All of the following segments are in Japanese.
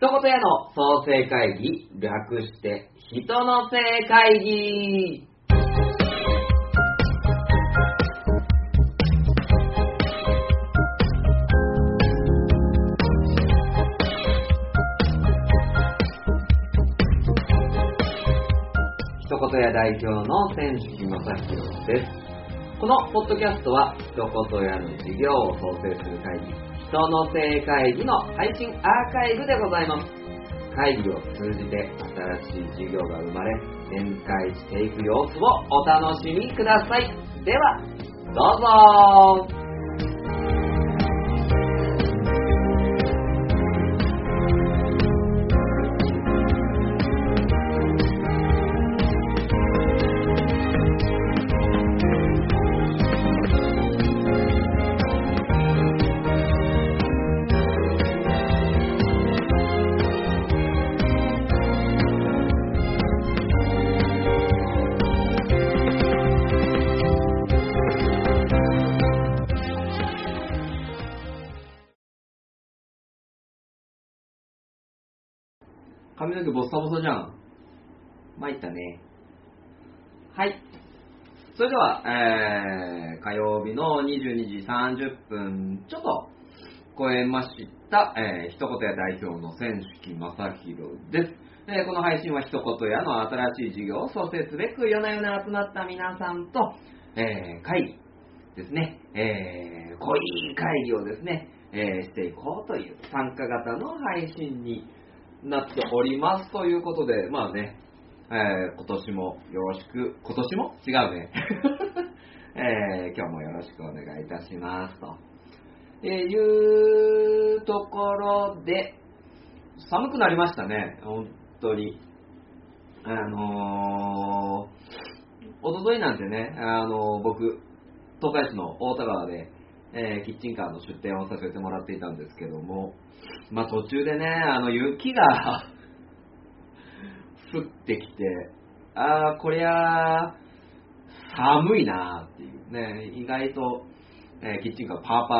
一言屋の創生会議、略して、人の生会議。一言屋代表の選手木正宏です。このポッドキャストは、一言屋の事業を創生する会議、人の生会議の配信アーカイブでございます。会議を通じて新しい授業が生まれ、展開していく様子をお楽しみください。では、どうぞ髪の毛ボッサボサじゃん。参ったね。はい。それでは、えー、火曜日の22時30分、ちょっと超えました、えー、一言屋代表の選手木正宏です。えーこの配信は一言屋の新しい事業を創設すべく夜な夜な集まった皆さんと、えー会議ですね、えー濃い会議をですね、えーしていこうという参加型の配信になっておりますということで、まあね、えー今年もよろしく、今年も？違うね。えー今日もよろしくお願いいたしますと。えいうところで、寒くなりましたね、本当に。あのー、おとといなんてね、あのー僕、東海市の大田川で、えーキッチンカーの出店をさせてもらっていたんですけども、まあ途中でね、あの雪が 降ってきて、ああ、こりゃ寒いなっていう。ね、意外と、えーキッチンカーパーパ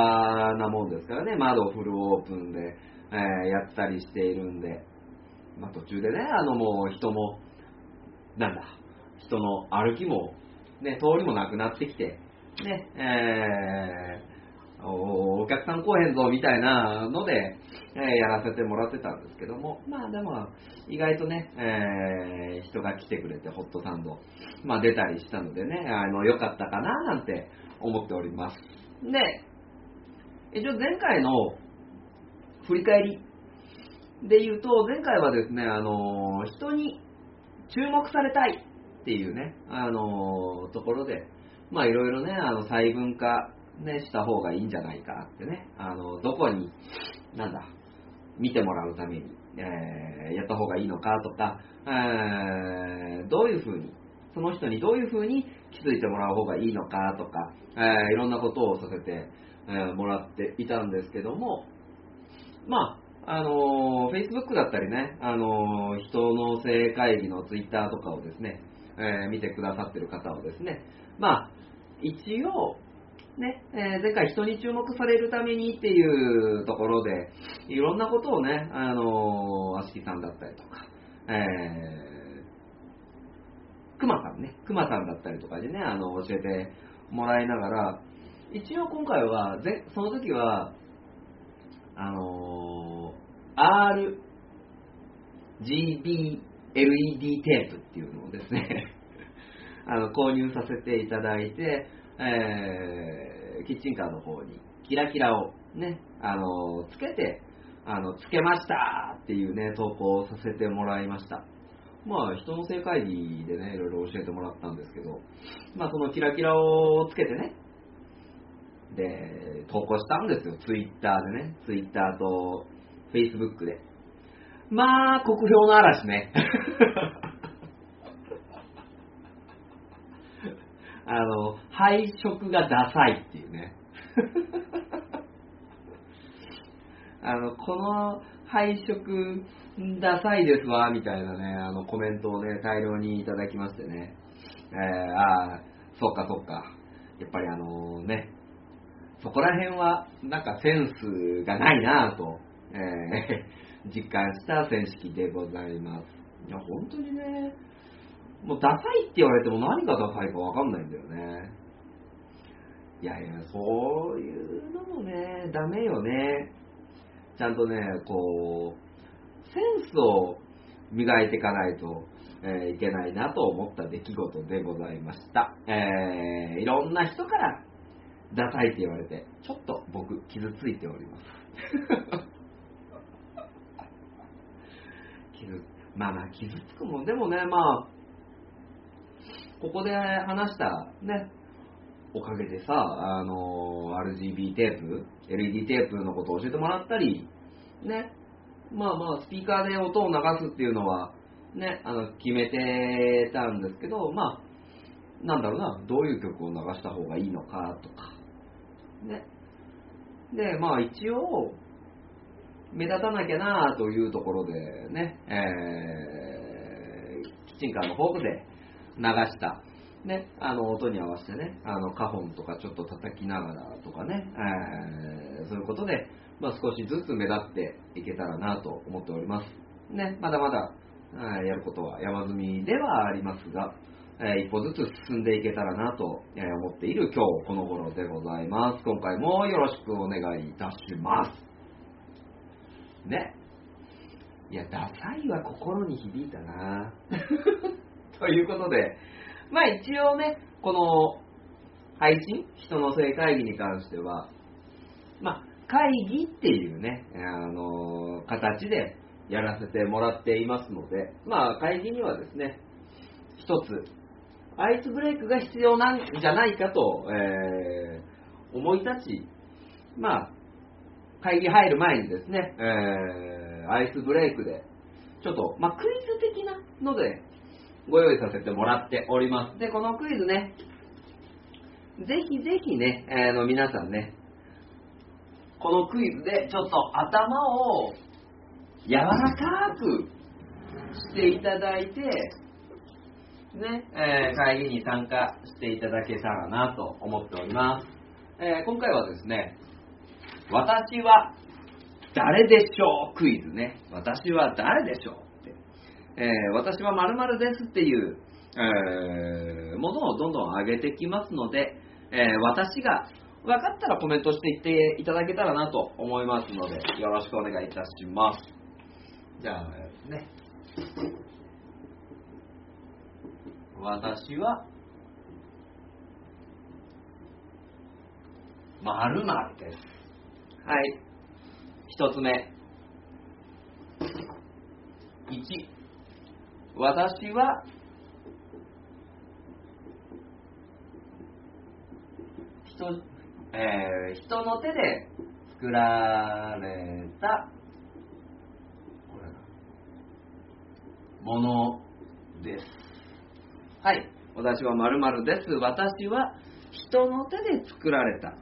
ーなもんですからね、窓フルオープンで、えーやったりしているんで、まあ途中でね、あのもう人も、なんだ、人の歩きも、ね、通りもなくなってきて、ね、えーおお客さん来へんぞみたいなので、えーやらせてもらってたんですけども、まあでも、意外とね、えー人が来てくれてホットサンド、まあ出たりしたのでね、あの、良かったかななんて思っております。で、一応前回の振り返りで言うと、前回はですね、あの、人に注目されたいっていうね、あの、ところで、まあいろいろね、あの、細分化、ね、した方がいいんじゃないかってね、あの、どこに、なんだ、見てもらうために、えーやった方がいいのかとか、えーどういうふうに、その人にどういうふうに気づいてもらう方がいいのかとか、えーいろんなことをさせて、えーもらっていたんですけども、まあ、あのー、Facebook だったりね、あの人の性会議の Twitter とかをですね、えー見てくださってる方はですね、まあ、一応、ね、えー前回人に注目されるためにっていうところで、いろんなことをね、あのー、あしきさんだったりとか、えー、くまさんね、くまさんだったりとかでね、あの、教えてもらいながら、一応今回は、ぜその時は、あのー、RGB LED テープっていうのをですね、あの購入させていただいて、えーキッチンカーの方にキラキラをね、あのつけて、あのつけましたっていうね、投稿をさせてもらいました。まあ、人の正会議でね、いろいろ教えてもらったんですけど、まあ、そのキラキラをつけてね、で、投稿したんですよ、ツイッターでね、ツイッターとフェイスブックで。まあ、酷評の嵐ね。あの、配色がダサいっていうね。あの、この配色ダサいですわ、みたいなね、あのコメントをね、大量にいただきましてね。えー、ああ、そっかそっか。やっぱりあのね、そこら辺はなんかセンスがないなぁと、えー実感した選式でございます。いや、本当にね、もうダサいって言われても何がダサいかわかんないんだよね。いやいや、そういうのもね、ダメよね。ちゃんとね、こう、センスを磨いていかないと、えーいけないなと思った出来事でございました。えーいろんな人からダサいって言われて、ちょっと僕傷ついております。傷まあまあ傷つくもんでもね、まあ、ここで話したね、おかげでさ、あの、RGB テープ、LED テープのことを教えてもらったり、ね、まあまあ、スピーカーで音を流すっていうのは、ね、あの、決めてたんですけど、まあ、なんだろうな、どういう曲を流した方がいいのかとか、ね。で、まあ一応、目立たなきゃなというところでね、えー、キッチンカーのフォークで流した、ね、あの音に合わせてね、あのカホンとかちょっと叩きながらとかね、えーそういうことで、まあ、少しずつ目立っていけたらなと思っております。ね、まだまだ、えーやることは山積みではありますが、えー一歩ずつ進んでいけたらなとえ思っている今日この頃でございます。今回もよろしくお願いいたします。ね。いや、ダサいは心に響いたなということで、まあ一応ね、この配信、人の性会議に関しては、まあ会議っていうね、あの形でやらせてもらっていますので、まあ会議にはですね、一つ、アイスブレイクが必要なんじゃないかと、えー思い立ち、まあ、会議入る前にですね、えーアイスブレイクで、ちょっと、まあ、クイズ的なので、ご用意させてもらっております。で、このクイズね、ぜひぜひね、あの皆さんね、このクイズでちょっと頭を柔らかくしていただいて、ね、えー会議に参加していただけたらなと思っております。えー今回はですね、私は誰でしょう？クイズね。私は誰でしょう？えー私は〇〇ですっていう、えーものをどんどん上げてきますので、えー私が分かったらコメントしていっていただけたらなと思いますので、よろしくお願いいたします。じゃあ、ね。私は、〇〇です。はい。一つ目。1、私は、人、えー人の手で作られた、ものです。はい。私は〇〇です。私は人の手で作られた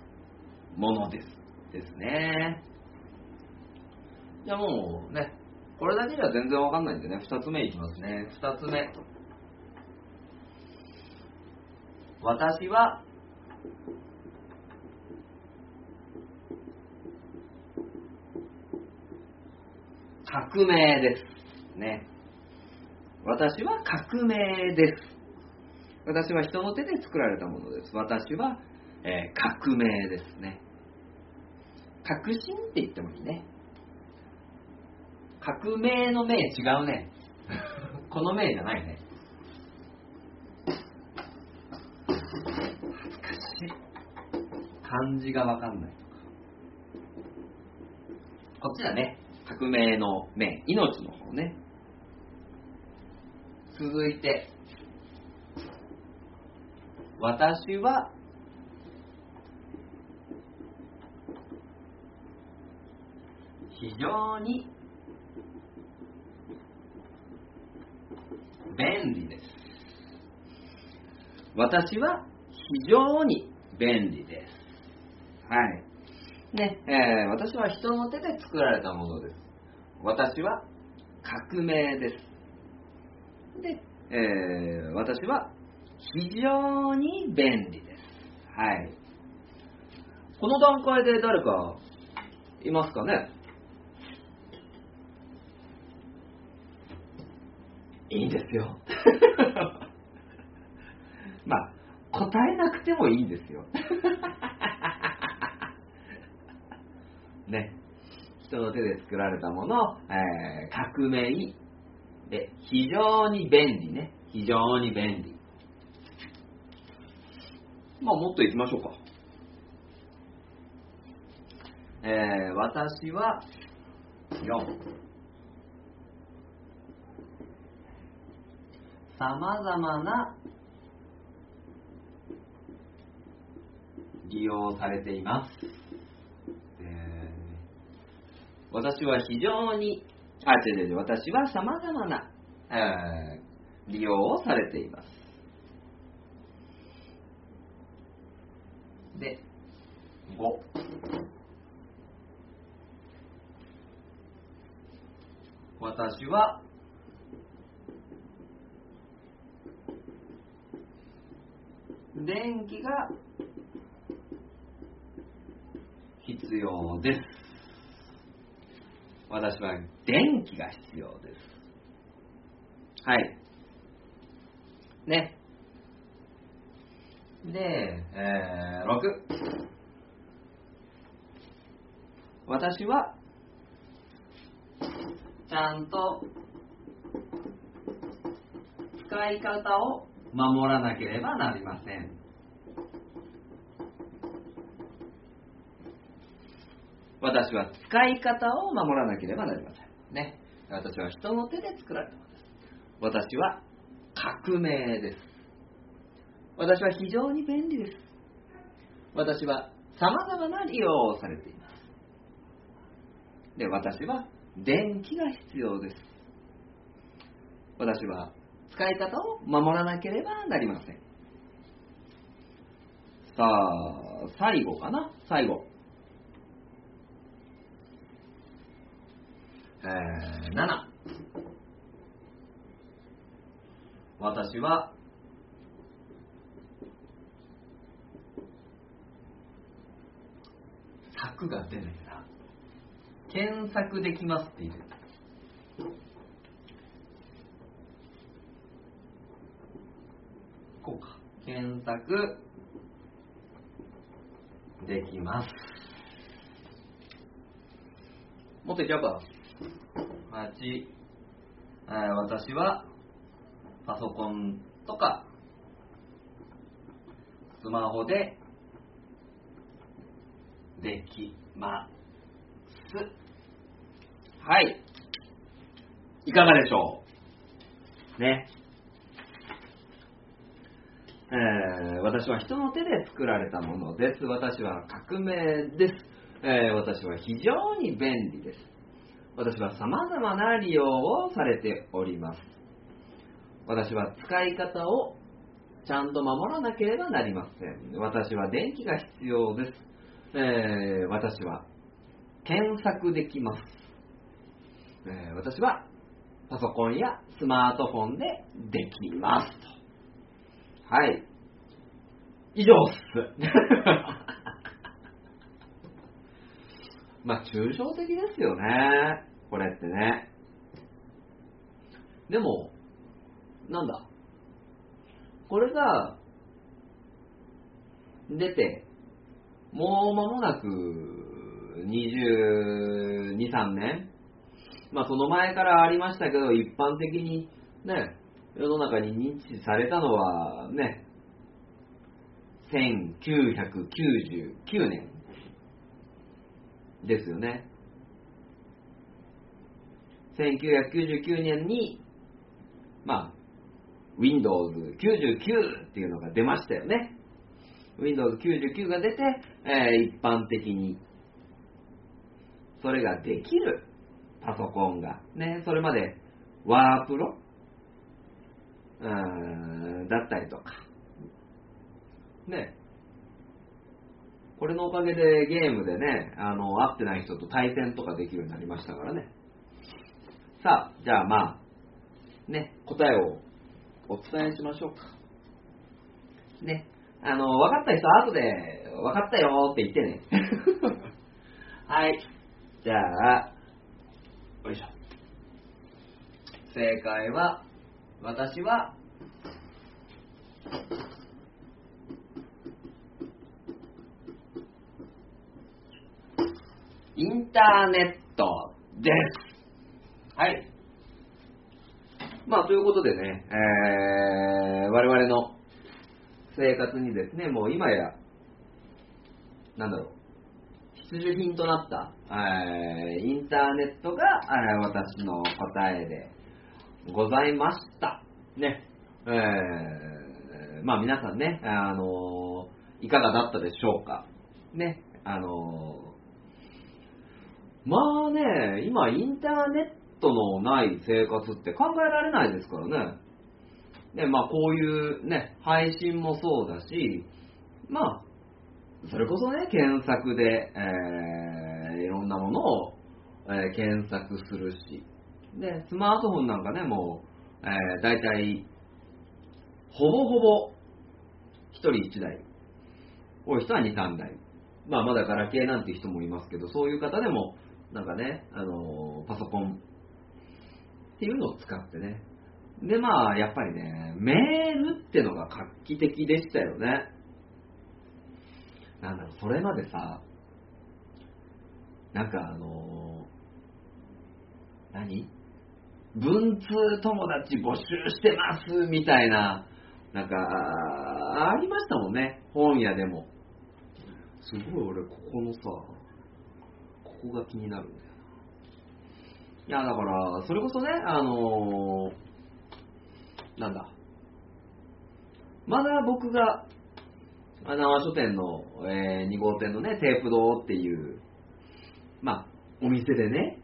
ものです。ですね。じゃあもうね、これだけじゃ全然わかんないんでね、二つ目いきますね。二つ目。私は革命です。ね。私は革命です。私は人の手で作られたものです。私は、えー革命ですね。革新って言ってもいいね。革命の命違うね。この命じゃないね。恥ずかしい。漢字がわかんない。こっちだね。革命の命。命の方ね。続いて、私は非常に便利です。私は非常に便利です。はい。ね、えー私は人の手で作られたものです。私は革命です。で、えー私は非常に便利です。はい。この段階で誰かいますかね？いいんですよ。まあ、答えなくてもいいんですよ。ね。人の手で作られたもの、えー、革命で非常に便利ね。非常に便利。まあ、もっと行きましょうか。えー、私は4。さまざまな利用されています。えー、私は非常に、あ、違う違う、私はさまざまな、えー、利用をされています。で、5。私は電気が必要です。私は電気が必要です。はい。ね。で、えー、6。私は、ちゃんと使い方を守らなければなりません。私は使い方を守らなければなりません。ね。私は人の手で作られたものです。私は革命です。私は非常に便利です。私は様々な利用をされています。で、私は電気が必要です。私は使い方を守らなければなりません。さあ、最後かな？最後。えー、7。私は、策が出ないな。検索できますって言ってた。こうか。検索できます。もっといっちゃうか。8、えー、私はパソコンとかスマホでできます。はい。いかがでしょう？ね。えー、私は人の手で作られたものです。私は革命です。えー、私は非常に便利です。私は様々な利用をされております。私は使い方をちゃんと守らなければなりません。私は電気が必要です。えー、私は検索できます。え私はパソコンやスマートフォンでできますと。はい。以上っす。まあ、抽象的ですよね。これってね。でも、なんだ？これが、出て、もう間もなく、22、3年？まあ、その前からありましたけど、一般的にね、世の中に認知されたのはね、1999年ですよね。1999年に、まあ、Windows 99っていうのが出ましたよね。Windows 99が出て、えー、一般的に、それができるパソコンが、ね、それまでワープロだったりとか。ね。これのおかげでゲームでね、あの、会ってない人と対戦とかできるようになりましたからね。さあ、じゃあまあ、ね、答えをお伝えしましょうか。ね。あの、分かった人は後で、分かったよって言ってね。はい。じゃあ、よいしょ。正解は、私は、インターネットです。はい。まあ、ということでね、えー、我々の生活にですね、もう今や、なんだろう、必需品となった、えーインターネットが、えー私の答えでございました。ね。えーまあ皆さんね、あのいかがだったでしょうか。ね。あのまあね、今インターネットのない生活って考えられないですからね。ね、まあこういうね、配信もそうだし、まあ、それこそね、検索で、えーいろんなものを、えー検索するし、で、スマートフォンなんかね、もう、えー、大体、ほぼほぼ、一人一台、多い人は二、三台。まあ、まだガラケーなんて人もいますけど、そういう方でも、なんかね、あのーパソコンっていうのを使ってね。で、まあ、やっぱりね、メールってのが画期的でしたよね。なんだろう、それまでさ、なんかあのー何？文通友達募集してますみたいな、なんか、あありましたもんね、本屋でも。すごい俺、ここのさ、ここが気になるんだよな。いや、だから、それこそね、あのーなんだ。まだ僕が、あの書店の、え2号店のね、テープ堂っていう、まあ、お店でね、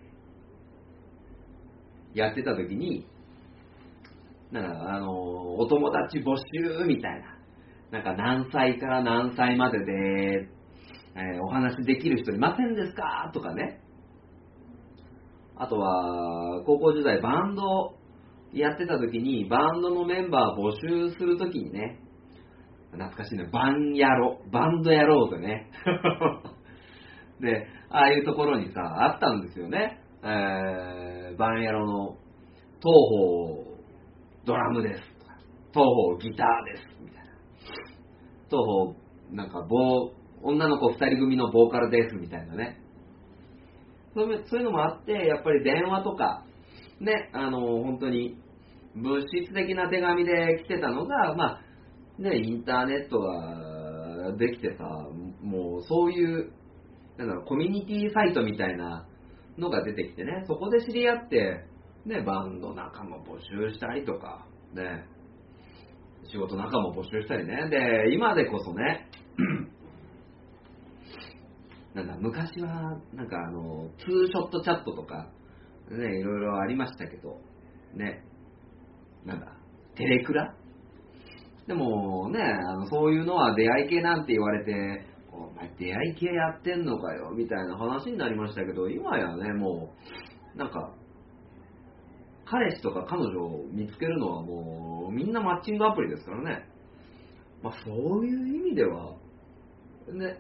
やってた時に、なんか、あの、お友達募集みたいな、なんか何歳から何歳までで、えーお話できる人いませんですか？とかね。あとは、高校時代バンドやってた時に、バンドのメンバー募集する時にね、懐かしいね、バンやろ、バンドやろうぜね。で、ああいうところにさ、あったんですよね。えー、バンヤロの東方ドラムですとか、東方ギターですみたいな。東方なんかボ女の子二人組のボーカルですみたいなね。そういうのもあって、やっぱり電話とか、ね、あの、本当に物質的な手紙で来てたのが、まあ、ね、インターネットができてさ、もうそういう、なんだろう、コミュニティサイトみたいなのが出てきてね、そこで知り合って、ね、バンド仲間募集したりとか、ね、仕事仲間募集したりね、で、今でこそね、なんだ、昔は、なんかあの、ツーショットチャットとか、ね、いろいろありましたけど、ね、なんだ、テレクラ？でもね、あのそういうのは出会い系なんて言われて、出会い系やってんのかよ、みたいな話になりましたけど、今やね、もう、なんか、彼氏とか彼女を見つけるのはもう、みんなマッチングアプリですからね。まあそういう意味では、ね、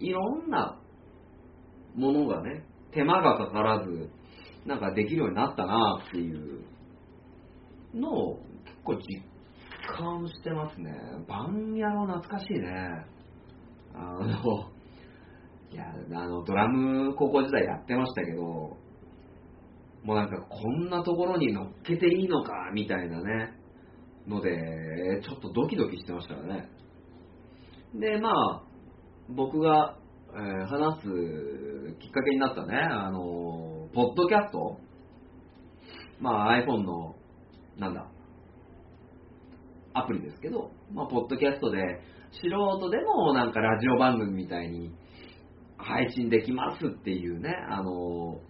いろんなものがね、手間がかからず、なんかできるようになったなっていうのを結構実感してますね。バンヤロ懐かしいね。あの、いや、あの、ドラム高校時代やってましたけど、もうなんかこんなところに乗っけていいのか、みたいなね、ので、ちょっとドキドキしてましたからね。で、まあ、僕が、えー話すきっかけになったね、あの、ポッドキャストまあ iPhone の、なんだ、アプリですけど、まあ、ポッドキャストで、素人でもなんかラジオ番組みたいに配信できますっていうね、あの、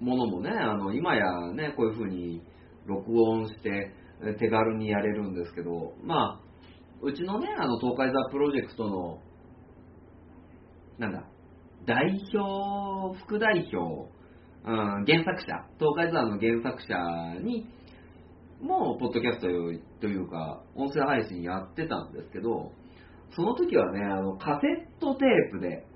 ものもね、あの、今やね、こういう風に録音して手軽にやれるんですけど、まあ、うちのね、あの、東海ザプロジェクトの、なんだ、代表、副代表、うん、原作者、東海ザの原作者に、もう、ポッドキャストというか、音声配信やってたんですけど、その時はね、あの、カセットテープで、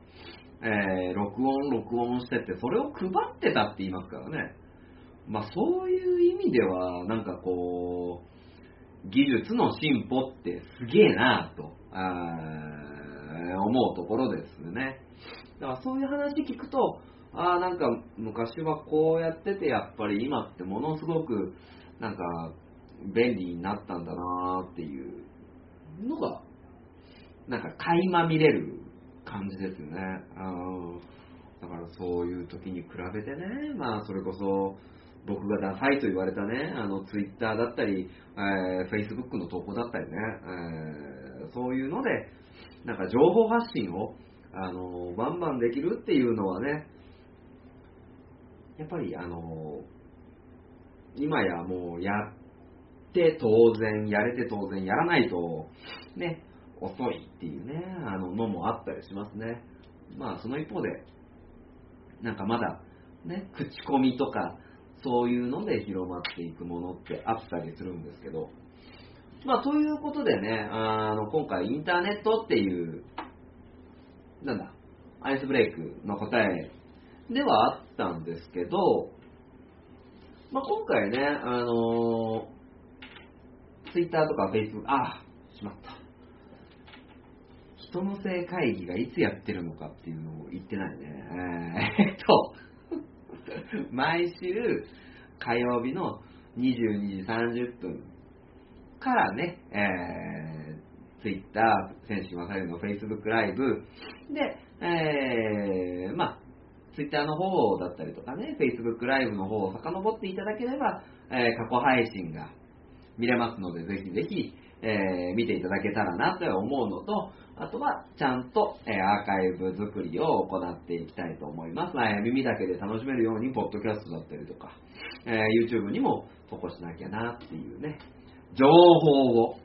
えー録音、録音してて、それを配ってたって言いますからね。まあそういう意味では、なんかこう、技術の進歩ってすげえなと、思うところですね。だからそういう話聞くと、ああ、なんか昔はこうやってて、やっぱり今ってものすごく、なんか便利になったんだなっていう。のが、なんか垣間見れる感じですよね。だからそういう時に比べてね、まあそれこそ、僕がダサいと言われたね、あのツイッターだったり、えー、フェイスブックの投稿だったりね、えー、そういうので、なんか情報発信を、あのバンバンできるっていうのはね、やっぱりあの今やもうやって当然、やれて当然、やらないと、ね、遅いっていうね、あののもあったりしますね。まあその一方で、なんかまだ、ね、口コミとか、そういうので広まっていくものってあったりするんですけど、まあ、ということでね、あの、今回インターネットっていう、なんだ、アイスブレイクの答えではあったんですけど、まあ、今回ね、あのツイッターとかフェイスブック、ああ、しまった。人のせい会議がいつやってるのかっていうのを言ってないね。えー、っと、毎週火曜日の22時30分からね、えー、Twitter、選手正の Facebook ライブで、えー、まあ、Twitter の方だったりとかね、Facebook ライブの方を遡っていただければ、えー、過去配信が見れますので、ぜひぜひ、えー、見ていただけたらなと思うのと、あとは、ちゃんと、えー、アーカイブ作りを行っていきたいと思います。えー、耳だけで楽しめるように、ポッドキャストだったりとか、えー、YouTube にも投稿しなきゃなっていうね、情報を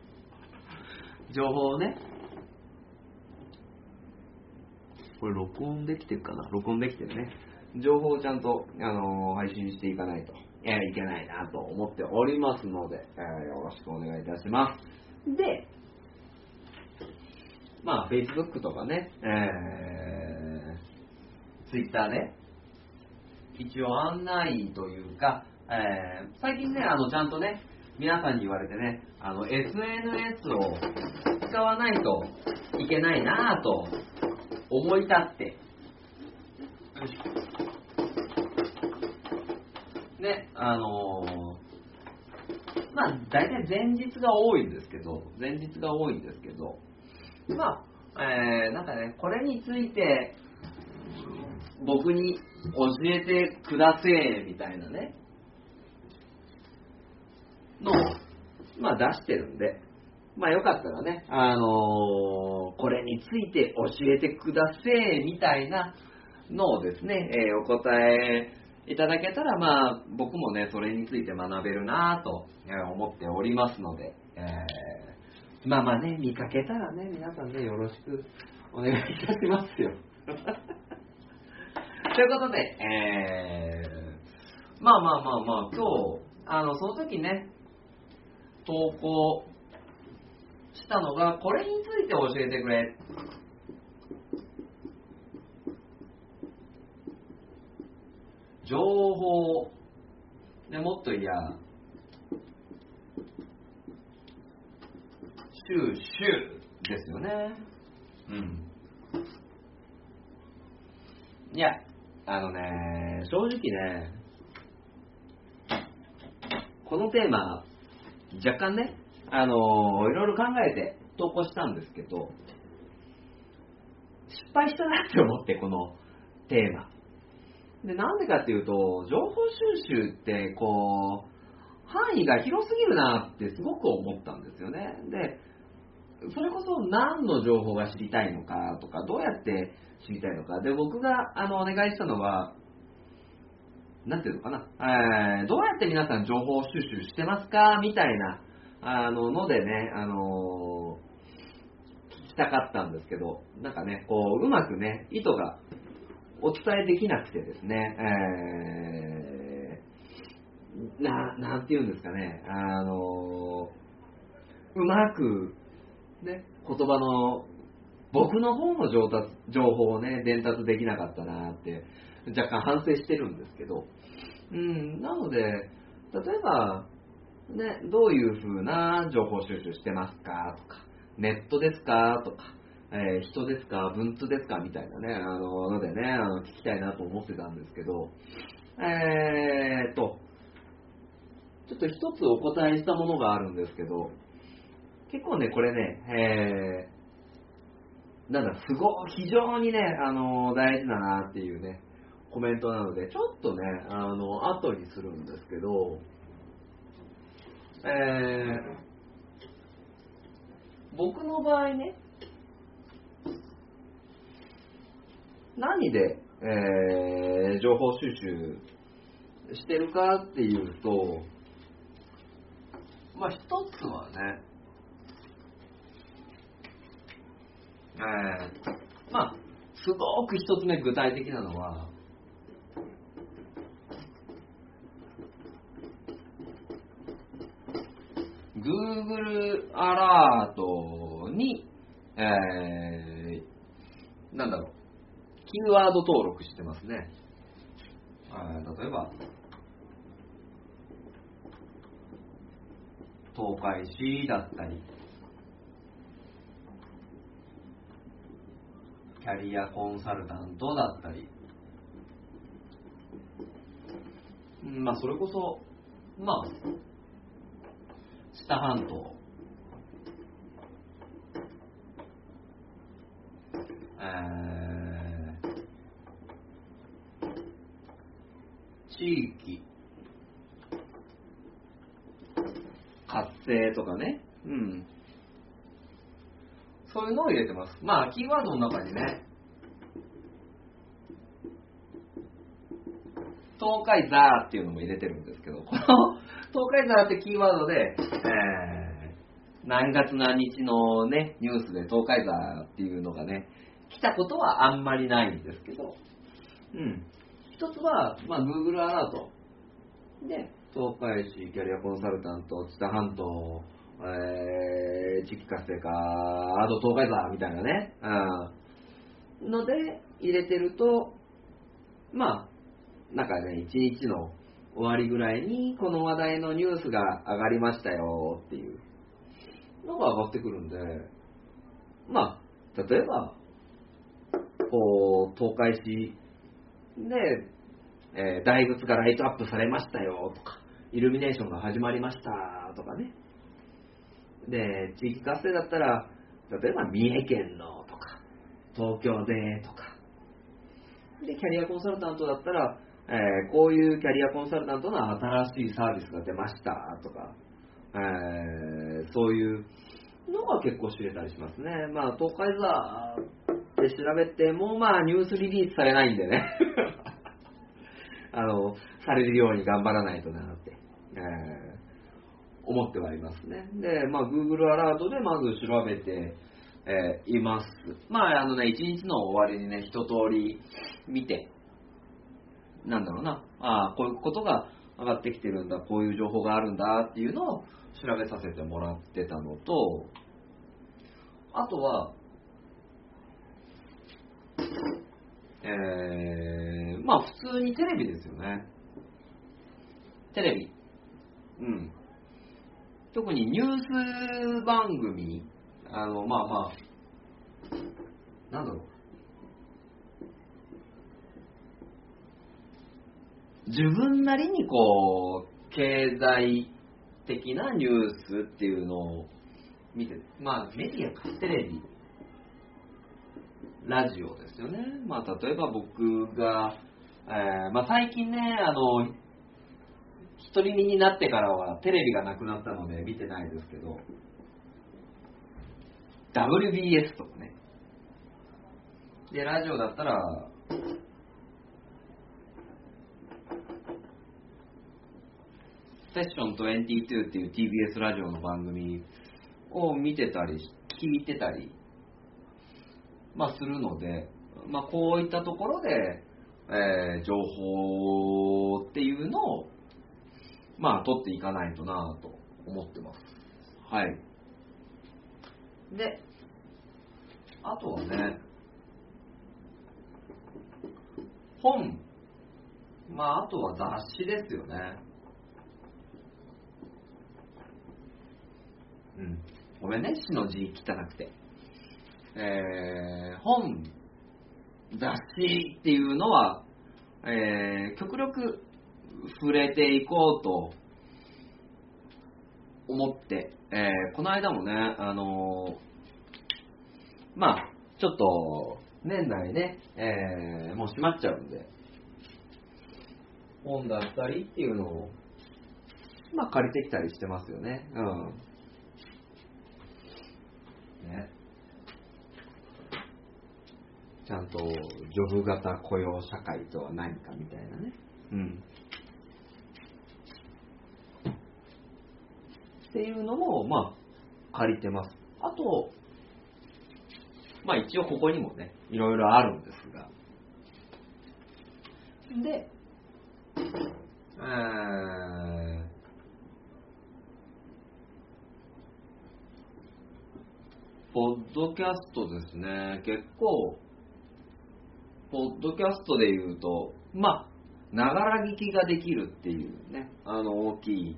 情報をね、これ録音できてるかな？録音できてるね。情報をちゃんと、あのー、配信していかないと、えー、いけないなと思っておりますので、えー、よろしくお願いいたします。で、まあ、Facebook とかね、えー、Twitter ね、一応案内というか、えー、最近ね、あの、ちゃんとね、皆さんに言われてね、あの、SNS を使わないといけないなぁと思い立って、ね、あのー、まあ、大体前日が多いんですけど、前日が多いんですけど、まあ、えー、なんかね、これについて、僕に教えてくだせえ、みたいなね、のを、まあ出してるんで、まあよかったらね、あのー、これについて教えてくだせえ、みたいなのをですね、えー、お答えいただけたら、まあ僕もね、それについて学べるなと思っておりますので、えー、まあまあね、見かけたらね、皆さんね、よろしくお願いいたしますよ。ということで、えー、まあまあまあまあ、今日、あの、その時ね、投稿したのが、これについて教えてくれ。情報、ね、もっと言や、収集ですよね。うん。いや、あのね、正直ね、このテーマ、若干ね、あの、いろいろ考えて投稿したんですけど、失敗したなって思って、このテーマ。で、なんでかっていうと、情報収集って、こう、範囲が広すぎるなってすごく思ったんですよね。で、それこそ何の情報が知りたいのかとか、どうやって知りたいのか。で、僕があのお願いしたのは、なんていうのかな、えー、どうやって皆さん情報収集してますか？みたいな、あの、のでね、あのー、聞きたかったんですけど、なんかね、こう、うまくね、意図がお伝えできなくてですね、えー、な、なんていうんですかね、あの、うまく、ね、言葉の、僕の方の上達情報をね、伝達できなかったなって、若干反省してるんですけど、うん、なので、例えば、ね、どういう風な情報収集してますかとか、ネットですかとか、えー人ですか文通ですかみたいなね、あの、のでね、あの聞きたいなと思ってたんですけど、えーっと、ちょっと一つお答えしたものがあるんですけど、結構ね、これね、えー、なんだ、すご、非常にね、あの、大事だなっていうね、コメントなので、ちょっとね、あの、後にするんですけど、えー、僕の場合ね、何で、えー情報収集してるかっていうと、まあ一つはね、えーまあ、すごく一つ目具体的なのは、Google アラートに、えー、なんだろう、キーワード登録してますね。例えば、東海市だったり、キャリアコンサルタントだったり、まあそれこそ、まあ、知多半島、えー地域、活性とかね、うん。そういうのを入れてます。まあ、キーワードの中にね、東海ザーっていうのも入れてるんですけど、この東海ザーってキーワードで、えー何月何日のね、ニュースで東海ザーっていうのがね、来たことはあんまりないんですけど、うん。一つは、まあ、Google アラート。で、東海市キャリアコンサルタント、知多半島、えー、地域活性化、あと東海座みたいなね、うん、ので入れてると、まあ、なんかね、一日の終わりぐらいに、この話題のニュースが上がりましたよっていう。のが上がってくるんで、まあ、例えば、こう、東海市で、えー大仏がライトアップされましたよとか、イルミネーションが始まりましたとかね。で、地域活性だったら、例えば三重県のとか、東京でとか。で、キャリアコンサルタントだったら、えーこういうキャリアコンサルタントの新しいサービスが出ましたとか、えーそういうのが結構知れたりしますね。まあ、東海座で調べても、まあ、ニュースリリースされないんでね。あの、されるように頑張らないとなって、えー思ってはいますね。で、まあ、Google アラートでまず調べて、えーいます。まあ、あのね、一日の終わりにね、一通り見て、なんだろうな、ああ、こういうことが上がってきてるんだ、こういう情報があるんだっていうのを調べさせてもらってたのと、あとは、えー、まあ普通にテレビですよね。テレビ。うん。特にニュース番組、あの、まあまあ、なんだろう。自分なりにこう、経済的なニュースっていうのを見て、まあメディアか、テレビ、ラジオですよね。まあ例えば僕が、えーまあ最近ね、あの、独り身になってからはテレビがなくなったので見てないですけど、WBS とかね。で、ラジオだったら、セッション22っていう TBS ラジオの番組を見てたり、聞いてたり、まあするので、まあこういったところで、えー情報っていうのを、まあ取っていかないとなと思ってます。はい。で、あとはね、本まあ、あとは雑誌ですよね。うん。ごめんね、詩の字汚くて。えー、本、雑誌っていうのは、えー、極力触れていこうと思って、えー、この間もね、あのー、まあ、ちょっと、年内ね、えー、もう閉まっちゃうんで、本だったりっていうのを、まあ借りてきたりしてますよね。うん。ね。ちゃんと、ジョブ型雇用社会とは何かみたいなね。うん。っていうのも、まあ、借りてます。あと、まあ一応ここにもね、いろいろあるんですが。で、えー、ポッドキャストですね、結構、ポッドキャストで言うと、まあ、ながら聞きができるっていうね、あの大きい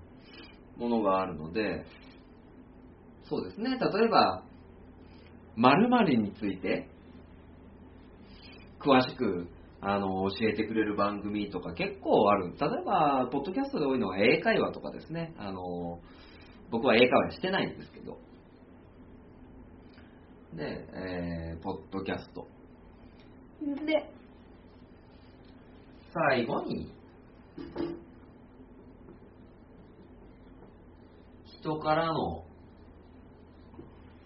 ものがあるので、そうですね、例えば、〇〇について、詳しくあの教えてくれる番組とか結構ある。例えば、ポッドキャストで多いのは英会話とかですね。あの僕は英会話してないんですけど。で、えー、ポッドキャスト。で、最後に、人からの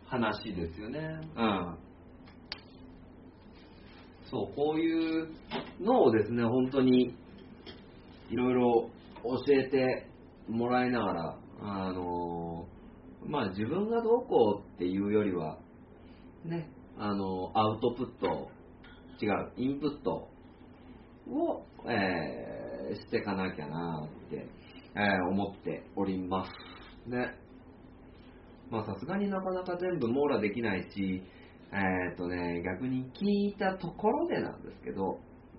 話ですよね。うん。そう、こういうのをですね、本当にいろいろ教えてもらいながら、あのまあ自分がどうこうっていうよりは、ね、あの、アウトプット、違う、インプットを、えー、していかなきゃなって、えー、思っております。ね。まあさすがになかなか全部網羅できないし、えっ、とね、逆に聞いたところでなんですけど、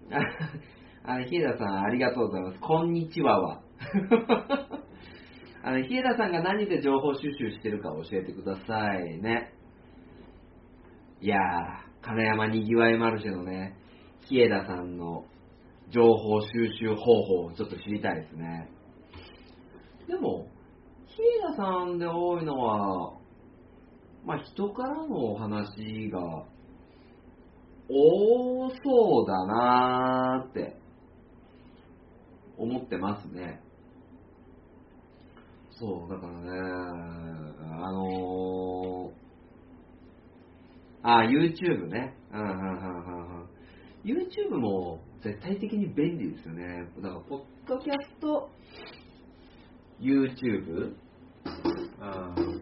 あの、日枝さんありがとうございます。こんにちはは。あの、日枝さんが何で情報収集してるか教えてくださいね。いやー、金山にぎわいマルシェのね、日枝さんの情報収集方法をちょっと知りたいですね。でも、日枝さんで多いのは、まあ、人からのお話が多そうだなーって思ってますね。そう、だからね、あのー、あ、YouTube ね。うん、うん、うん、うん。YouTube も絶対的に便利ですよね。だから、ポッドキャスト、YouTube、うん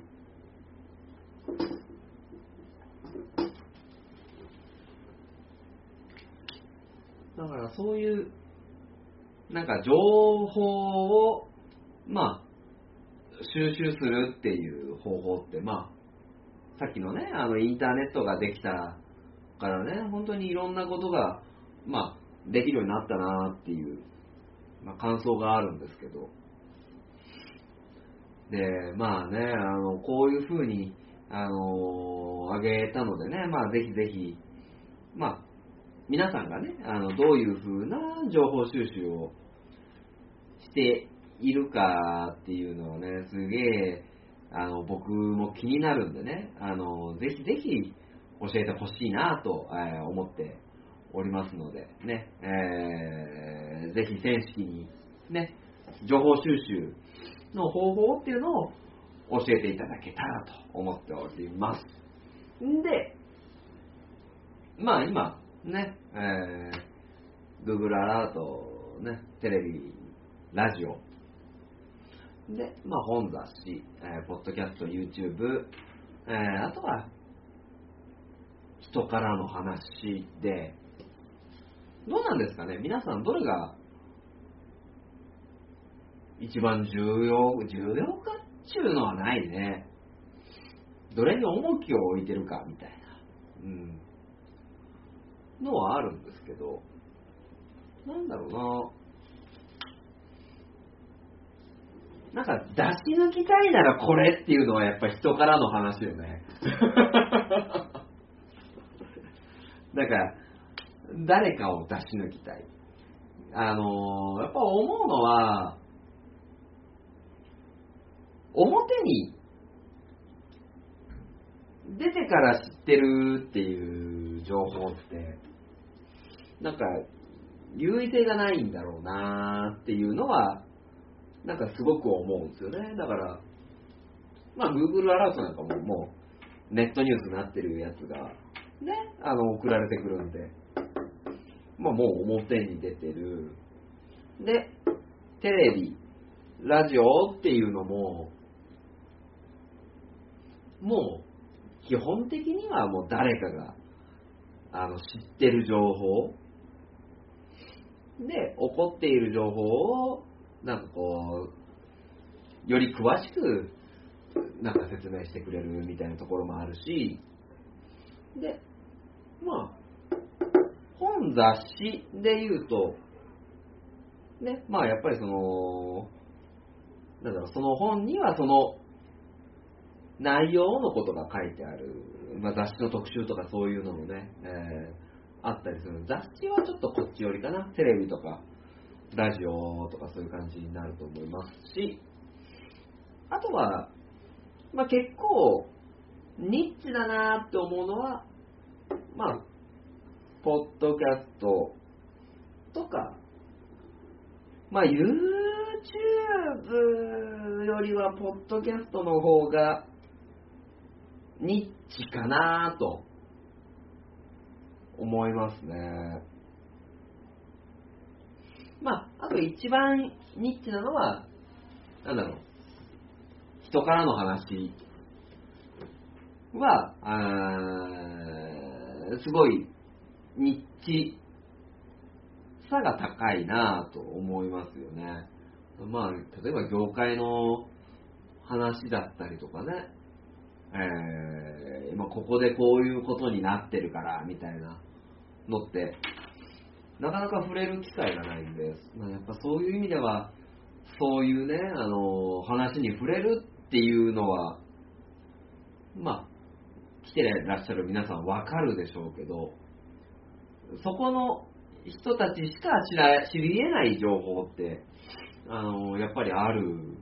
だからそういう、なんか情報を、まあ、収集するっていう方法って、まあ、さっきのね、あの、インターネットができたからね、本当にいろんなことが、まあ、できるようになったなっていう、まあ、感想があるんですけど。で、まあね、あの、こういうふうに、あのあげたのでね、まあ、ぜひぜひ、まあ、皆さんがね、あのどういう風な情報収集をしているかっていうのをね、すげえ、あの、僕も気になるんでね、あの、ぜひぜひ教えてほしいなと、えー、思っておりますので、ね、えー、ぜひ正式に、ね、情報収集の方法っていうのを教えていただけたらと思っております。んで、まあ今、ね、えー、Google アラート、ね、テレビ、ラジオ、で、まあ本雑誌、えー、ポッドキャスト、YouTube、えー、あとは、人からの話で、どうなんですかね？皆さんどれが一番重要、重要かっちゅうのはないね。どれに重きを置いてるかみたいな。うん。のはあるんですけど、なんだろうな、なんか出し抜きたいならこれっていうのはやっぱ人からの話よね。だから、誰かを出し抜きたい。あのーやっぱ思うのは、表に出てから知ってるっていう情報って、なんか優位性がないんだろうなっていうのは、なんかすごく思うんですよね。だから、まあ Google アラートなんかももうネットニュースになってるやつが、ね、あの、送られてくるんで、まあもう表に出てる。で、テレビ、ラジオっていうのも、もう基本的にはもう誰かがあの知ってる情報で起こっている情報をなんかこうより詳しくなんか説明してくれるみたいなところもあるしでまあ本雑誌で言うとねまあやっぱりそのなんだろうその本にはその内容のことが書いてある、まあ、雑誌の特集とかそういうのもね、えーあったりする。雑誌はちょっとこっち寄りかな。テレビとかラジオとかそういう感じになると思いますしあとは、まあ、結構ニッチだなって思うのはまあポッドキャストとかまあ YouTube よりはポッドキャストの方がニッチかなと思いますね。まあ、あと一番ニッチなのは、なんだろう、人からの話は、すごいニッチさが高いなと思いますよね。まあ、例えば業界の話だったりとかね、えー今ここでこういうことになってるからみたいなのってなかなか触れる機会がないんで、まあ、やっぱそういう意味ではそういうねあの話に触れるっていうのはまあ来てらっしゃる皆さんわかるでしょうけどそこの人たちしか知ら知り得ない情報ってあのやっぱりある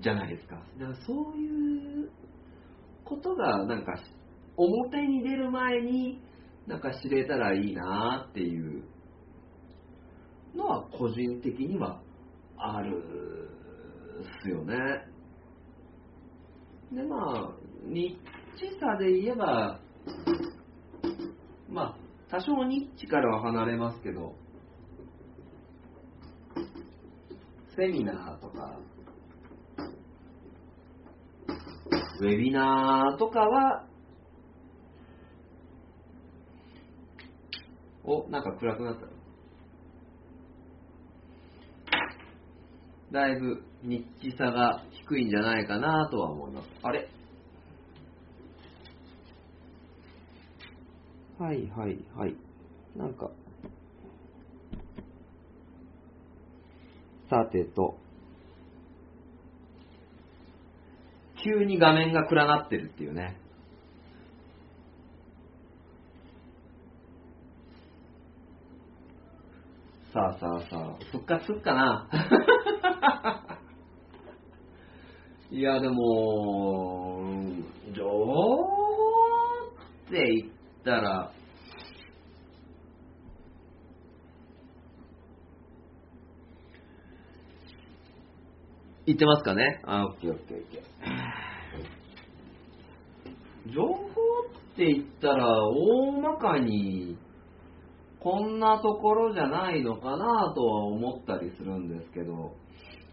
じゃないですか。だからそういうことがなんか表に出る前になんか知れたらいいなっていうのは個人的にはあるっすよね。でまあニッチさで言えばまあ多少ニッチからは離れますけどセミナーとかウェビナーとかは、お、なんか暗くなった。だいぶニッチさが低いんじゃないかなとは思います。あれ？はいはいはい。なんか、さてと、急に画面が暗なってるっていうね。さあさあさあ、復活すっかな。いや、でも、情報って言ったら、言ってますかね？あ、オッケーオッケーオッケー。情報って言ったら、大まかに、こんなところじゃないのかなとは思ったりするんですけど、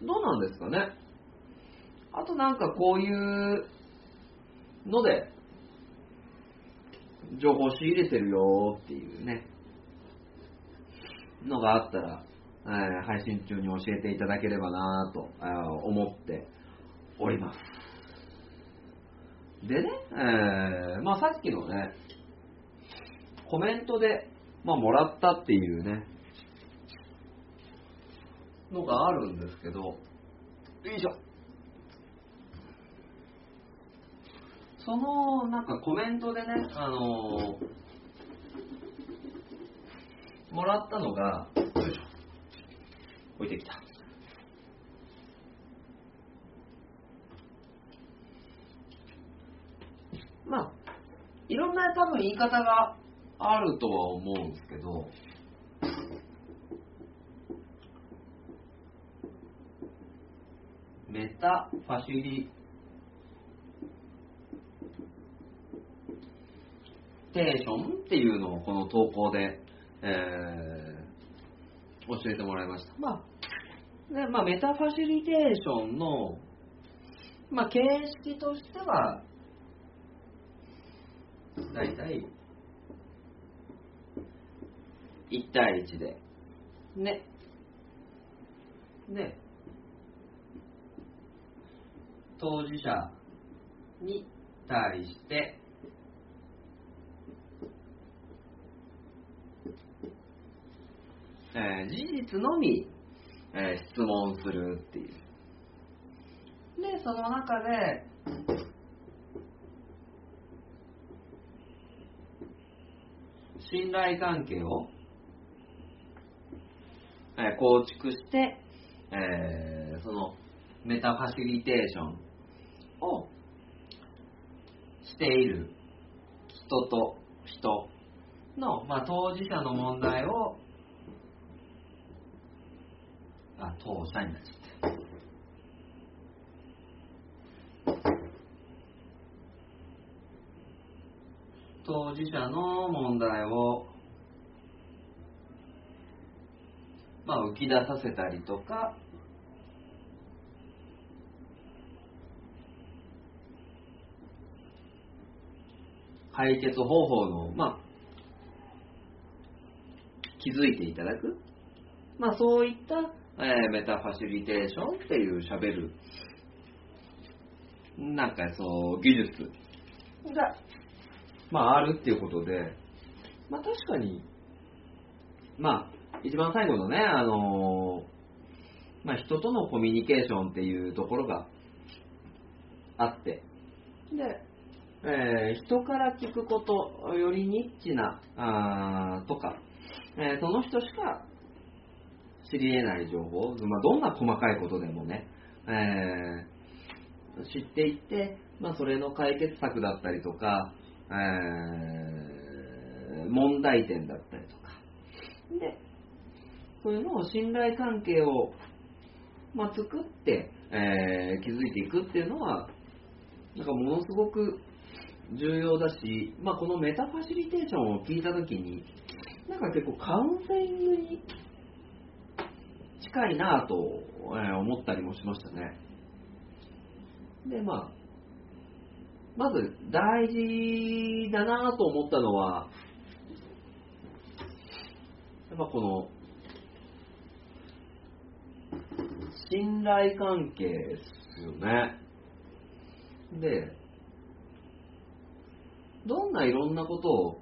どうなんですかね？あとなんかこういうので、情報仕入れてるよっていうね、のがあったら、えー配信中に教えていただければなとえー思っております。でね、えーまあさっきのね、コメントで、まあ、もらったっていうね、のがあるんですけど、よいしょ。その、なんかコメントでね、あのーもらったのが、よいしょ。置いてきた。まあ、いろんな多分言い方があるとは思うんですけど、メタファシリテーションっていうのをこの投稿で、えー教えてもらいました。まあ、ねまあ、メタファシリテーションの、まあ、形式としては、大体、1対1で、ね。で、当事者に対して、えー事実のみ、えー質問するっていう。で、その中で、信頼関係を、え構築して、えーそのメタファシリテーションをしている人と人の、まあ、当事者の問題をあ当者になっちゃった当事者の問題を、まあ、浮き出させたりとか、解決方法の、まあ、気づいていただく、まあ、そういった、えーメタファシリテーションっていう喋る、なんかそう、技術。が、まあ、あるっていうことで、まあ、確かに、まあ、一番最後のね、あのーまあ、人とのコミュニケーションっていうところがあって、で、えー人から聞くことよりニッチなあーとか、えーその人しか知り得ない情報、まあ、どんな細かいことでもね、えー知っていって、まあ、それの解決策だったりとか、えー問題点だったりとか、で、そういうのを信頼関係を、まあ、作って、えー気づいていくっていうのは、なんかものすごく重要だし、まあ、このメタファシリテーションを聞いたときに、なんか結構カウンセリングに近いなぁと、思ったりもしましたね。で、まあ、まず大事だなぁと思ったのは、やっぱこの、信頼関係ですよね。で、どんないろんなことを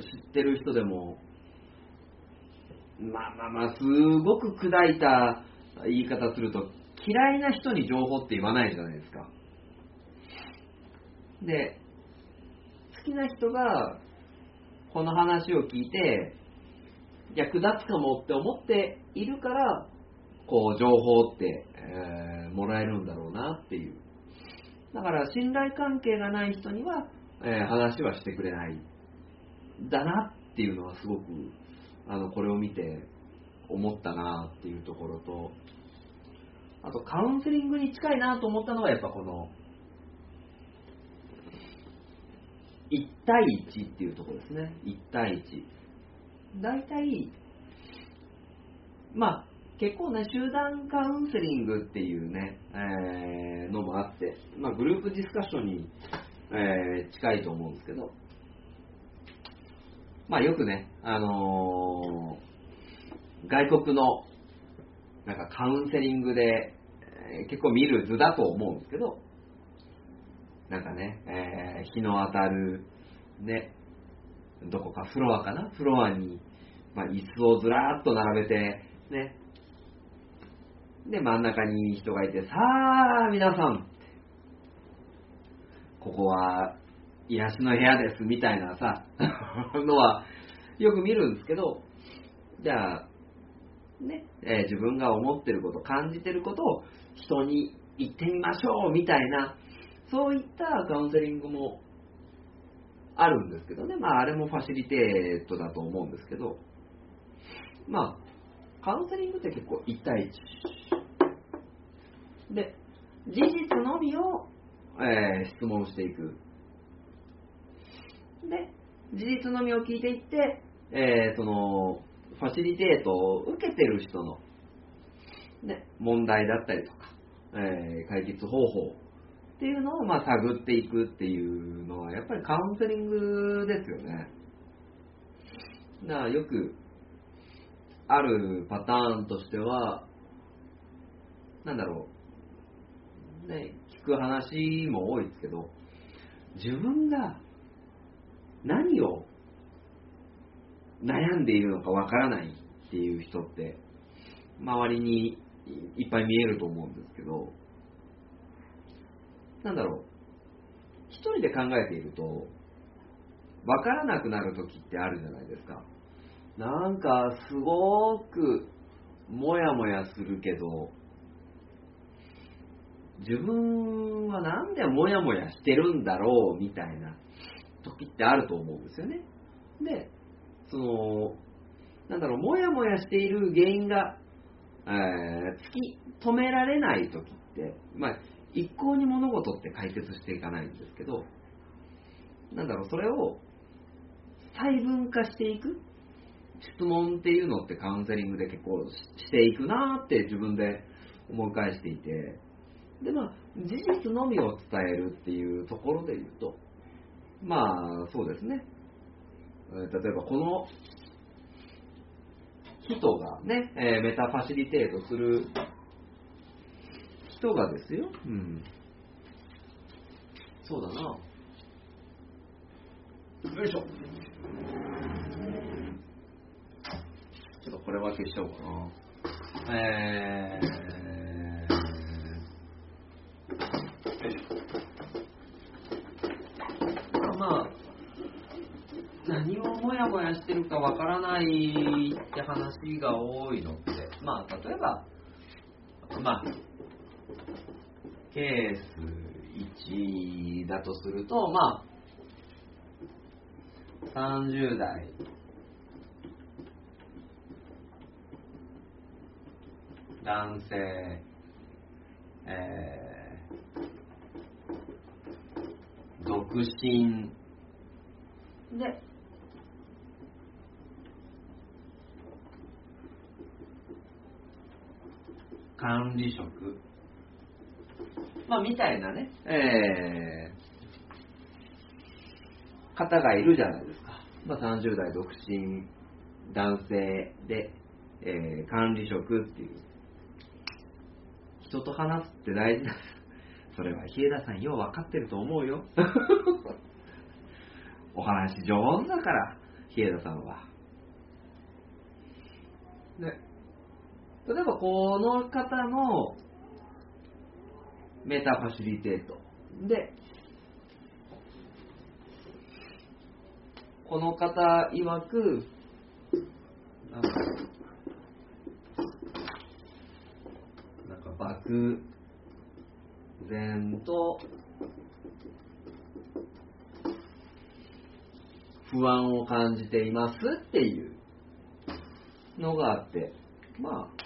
知ってる人でも、まあまあまあ、すごく砕いた言い方すると、嫌いな人に情報って言わないじゃないですか。で、好きな人がこの話を聞いて、役立つかもって思っているから、こう、情報って、えーもらえるんだろうなっていう。だから、信頼関係がない人には、えー話はしてくれない。だなっていうのはすごく、あの、これを見て思ったなっていうところと、あと、カウンセリングに近いなと思ったのは、やっぱこの、1対1っていうところですね。1対1。大体、まあ、結構ね、集団カウンセリングっていうね、えーのもあって、まあ、グループディスカッションに、えー近いと思うんですけど、まあ、よくね、あのー外国の、なんかカウンセリングで、えー結構見る図だと思うんですけど、なんかね、えー日の当たる、ね、どこかフロアかな？フロアに、まあ、椅子をずらーっと並べて、ね、で、真ん中に人がいて、さあ、皆さん、ここは癒しの部屋です、みたいなさ、のはよく見るんですけど、じゃあ、ね、えー自分が思ってること、感じてることを人に言ってみましょう、みたいな、そういったカウンセリングもあるんですけどね、まあ、あれもファシリテートだと思うんですけど、まあ、カウンセリングって結構1対1。で、事実のみを、えー質問していく。で、事実のみを聞いていって、えーその、ファシリテートを受けてる人の、ね、問題だったりとか、えー解決方法っていうのをまあ探っていくっていうのはやっぱりカウンセリングですよね。だからよくあるパターンとしては、なんだろう、ね、聞く話も多いですけど、自分が何を悩んでいるのかわからないっていう人って、周りにいっぱい見えると思うんですけど、なんだろう、一人で考えていると、わからなくなる時ってあるじゃないですか。なんか、すごく、もやもやするけど、自分はなんでもやもやしてるんだろうみたいな時ってあると思うんですよね。で、その、なんだろう、もやもやしている原因が、えー突き止められない時って、まあ、一向に物事って解決していかないんですけど、なんだろう、それを細分化していく質問っていうのってカウンセリングで結構ししていくなーって自分で思い返していて、で、まあ、事実のみを伝えるっていうところで言うと、まあ、そうですね。え例えば、この人がね、えメタファシリテートする人がですよ。うん。そうだな。よいしょ。ちょっとこれは消しちゃおうかな。えー、よいしょ。まあ、何をもやもやしてるかわからないって話が多いのって、まあ、例えば、まあ、ケース1だとすると、まあ、30代、男性、えー、独身で、管理職、まあ、みたいなね、えー、方がいるじゃないですか。まあ、30代独身男性で、えー管理職っていう。人と話すって大事だ。それは、日枝さんよう分かってると思うよ。お話上手だから、日枝さんは。で、例えばこの方のメタファシリテートで、この方曰く、なんか、なんか漠然と不安を感じていますっていうのがあって、まあ、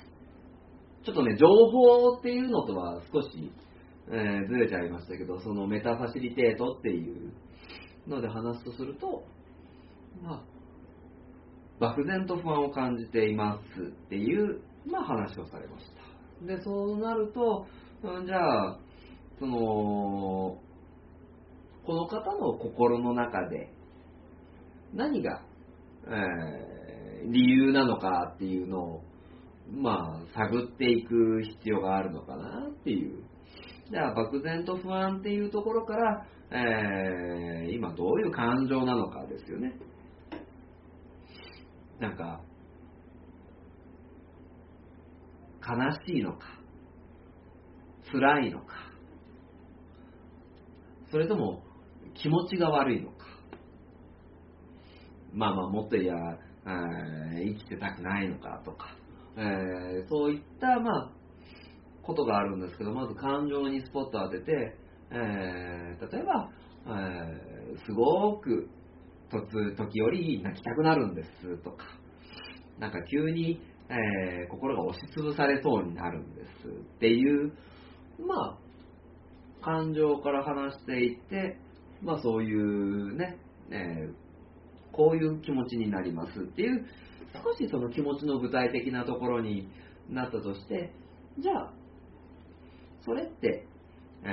ちょっとね、情報っていうのとは少し、えーずれちゃいましたけど、そのメタファシリテートっていうので話すとすると、まあ、漠然と不安を感じていますっていう、まあ、話をされました。で、そうなると、うんじゃあ、その、この方の心の中で何が、えー理由なのかっていうのを、まあ、探っていく必要があるのかなっていう。じゃあ、漠然と不安っていうところから、えー今どういう感情なのかですよね。なんか、悲しいのか、辛いのか、それとも気持ちが悪いのか、まあまあもっと言えば、生きてたくないのかとか、えー、そういったまあことがあるんですけど、まず感情にスポットを当てて、えー、例えば、えー、すごく時折泣きたくなるんですとか、なんか急に、えー、心が押しつぶされそうになるんですっていう、まあ、感情から話していって、まあそういうね、えー、こういう気持ちになりますっていう、少しその気持ちの具体的なところになったとして、じゃあ、それって、え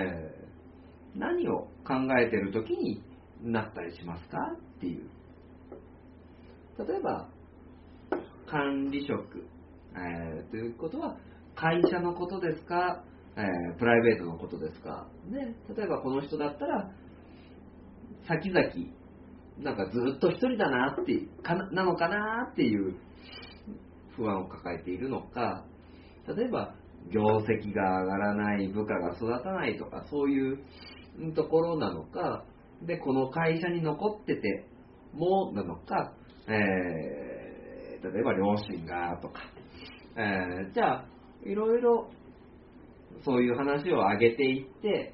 ー、何を考えてる時になったりしますか？っていう。例えば、管理職、えー、ということは、会社のことですか、えー、プライベートのことですか、ね、例えばこの人だったら、先々、なんかずっと一人だなって、かなのかなっていう不安を抱えているのか、例えば、業績が上がらない、部下が育たないとか、そういうところなのか、で、この会社に残っててもなのか、えー、例えば両親がとか、えー、じゃあ、いろいろそういう話を上げていって、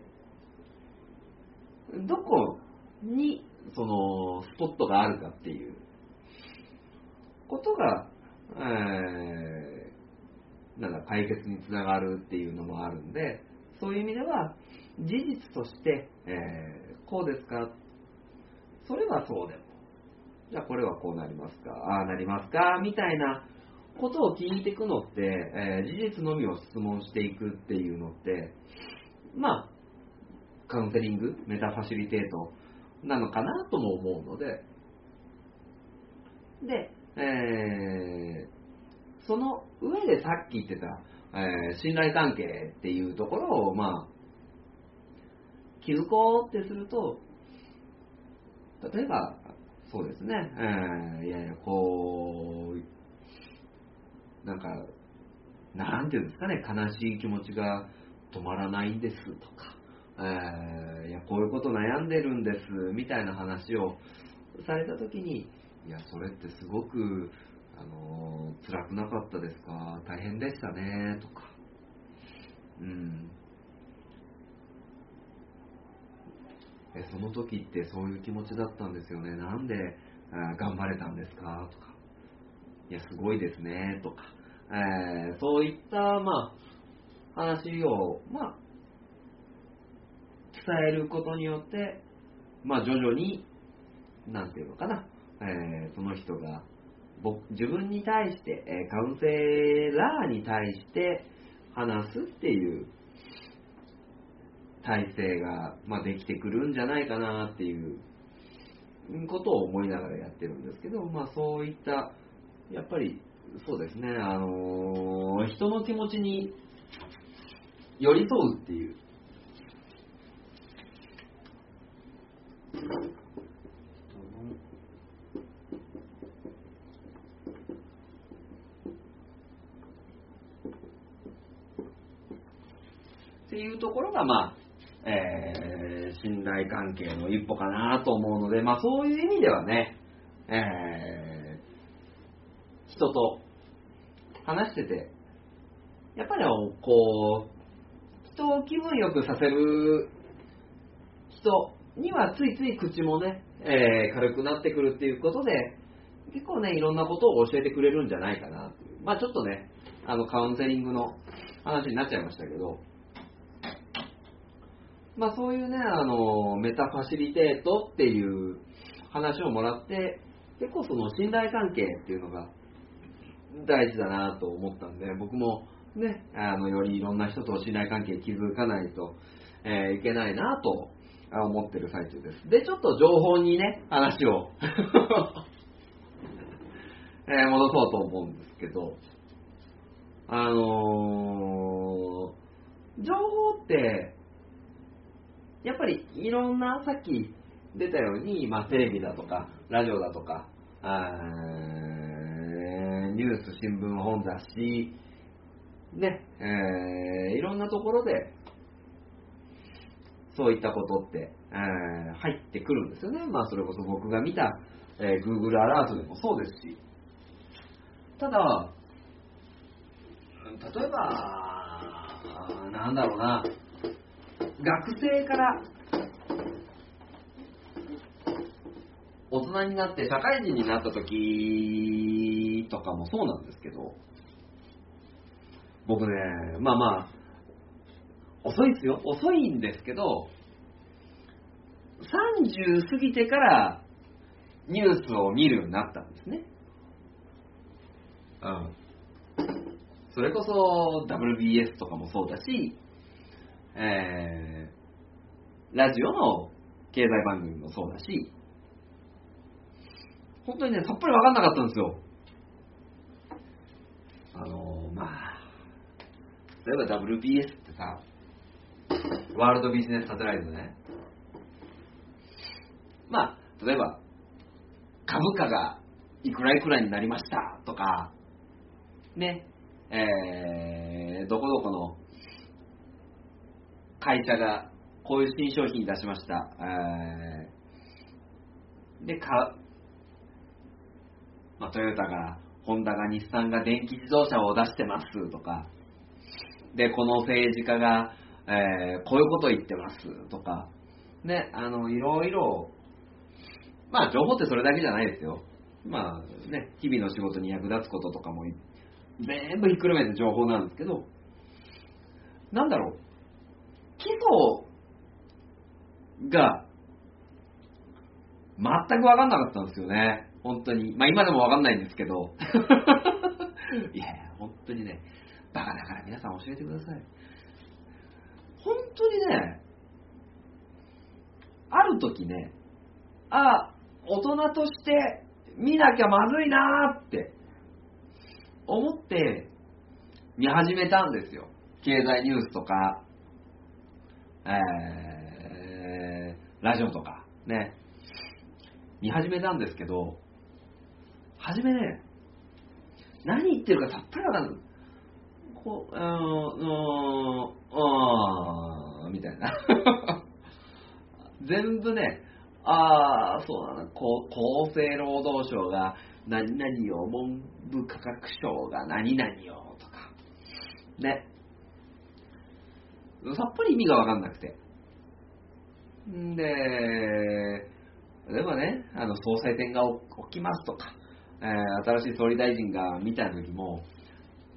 どこにそのスポットがあるかっていう。ことが、えー、なんだ解決につながるっていうのもあるんで、そういう意味では、事実として、えー、こうですか？それはそうでも。じゃあこれはこうなりますか？ああなりますか？みたいなことを聞いていくのって、えー、事実のみを質問していくっていうのって、まあ、カウンセリング、メタファシリテートなのかなとも思うので、で、えー、その上でさっき言ってた、えー、信頼関係っていうところを、まあ、気づこうってすると、例えば、そうですね、えー、いやいや、こう、なんか、なんていうんですかね、悲しい気持ちが止まらないんですとか、えー、いや、こういうこと悩んでるんです、みたいな話をされたときに、いや、それってすごく、あのー、辛くなかったですか？大変でしたね、とか、うん、えその時ってそういう気持ちだったんですよね。なんであ頑張れたんですか？とか。いや、すごいですね。とか。えー、そういった、まあ、話を、まあ、伝えることによって、まあ、徐々に、なんていうのかな、えー、その人が、僕、自分に対して、えカウンセラーに対して話すっていう体制が、まあ、できてくるんじゃないかなっていうことを思いながらやってるんですけど、まあ、そういった、やっぱりそうですね、あのー、人の気持ちに寄り添うっていう。っていうところが、まあ、えー、信頼関係の一歩かなと思うので、まあそういう意味ではね、えー、人と話してて、やっぱりこう、人を気分よくさせる人にはついつい口もね、えー、軽くなってくるっていうことで、結構ね、いろんなことを教えてくれるんじゃないかなっていう。まあちょっとね、あのカウンセリングの話になっちゃいましたけど、まあ、そういうね、あの、メタファシリテートっていう話をもらって、結構その信頼関係っていうのが大事だなと思ったんで、僕もね、あの、よりいろんな人と信頼関係築かないと、えー、いけないなと思ってる最中です。で、ちょっと情報にね、話を え、戻そうと思うんですけど、あのー、情報って、やっぱりいろんな、さっき出たように、まあ、テレビだとか、ラジオだとか、ニュース、新聞、本雑誌、ね、えー、いろんなところでそういったことって、えー、入ってくるんですよね。まあそれこそ僕が見た、えー、Google アラートでもそうですし。ただ、例えば、なんだろうな、学生から大人になって社会人になった時とかもそうなんですけど、僕ね、まあまあ、遅いですよ。遅いんですけど、30過ぎてからニュースを見るようになったんですね。うん。それこそ WBS とかもそうだし、えー、ラジオの経済番組もそうだし、本当にね、さっぱりわかんなかったんですよ。あのー、まあ、例えば WBS ってさ、ワールドビジネスサテライトね。まあ、例えば、株価がいくらいくらになりましたとか、ね、えー、どこどこの会社がこういう新商品出しました。えー、で、か、まあ、トヨタが、ホンダが、日産が電気自動車を出してますとか、で、この政治家が、えー、こういうこと言ってますとか、ね、あの、いろいろ、まあ、情報ってそれだけじゃないですよ。まあ、ね、日々の仕事に役立つこととかも全部ひっくるめて情報なんですけど、なんだろう、基礎が全く分かんなかったんですよね。本当に。まあ今でも分かんないんですけど。いやいや、本当にね、バカだから皆さん教えてください。本当にね、ある時ね、あ、大人として見なきゃまずいなーって思って見始めたんですよ。経済ニュースとか、えー、ラジオとか、ね。見始めたんですけど、初めね、何言ってるかさっぱりわかんない。こう、うん、うん、みたいな。全部ね、ああ、そうだな、厚生労働省が何々を、文部科学省が何々をとか、ね。さっぱり意味がわかんなくて。んで、例えばね、あの、総裁選が起きますとか、えー、新しい総理大臣が見た時も、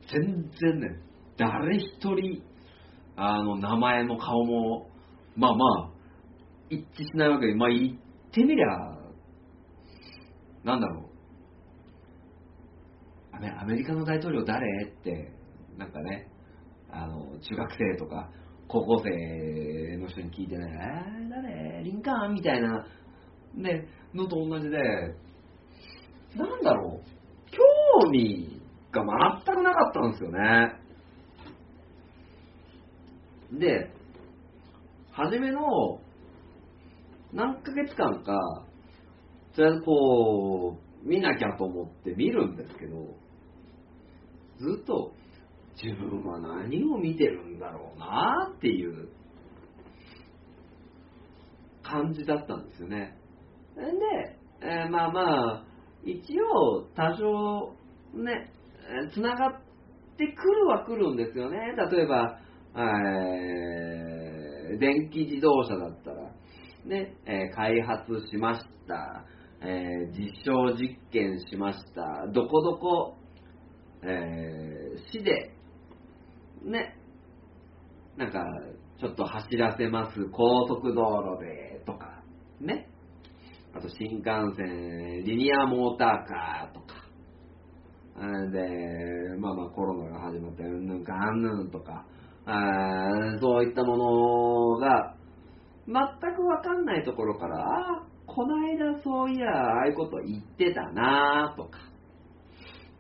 全然ね、誰一人、あの、名前も顔も、まあまあ、一致しないわけで、まあ言ってみりゃ、なんだろう、アメリカの大統領誰って、なんかね、あの、中学生とか、高校生の人に聞いてね、えー、誰？リンカーン？みたいな、ね、のと同じで、なんだろう、興味が全くなかったんですよね。で、初めの何ヶ月間か、とりあえずこう、見なきゃと思って見るんですけど、ずっと自分は何を見てるんだろうなっていう感じだったんですよね。で、えー、まあまあ、一応多少ね、つながってくるは来るんですよね。例えば、えー、電気自動車だったら、ね、えー、開発しました、えー、実証実験しました、どこどこえ、市で、ね、なんか、ちょっと走らせます、高速道路で、とか、ね。あと新幹線、リニアモーターカーとか。で、まあまあコロナが始まって、うんぬんかんぬんとか、そういったものが、全くわかんないところから、ああ、この間そういや、ああいうこと言ってたなとか、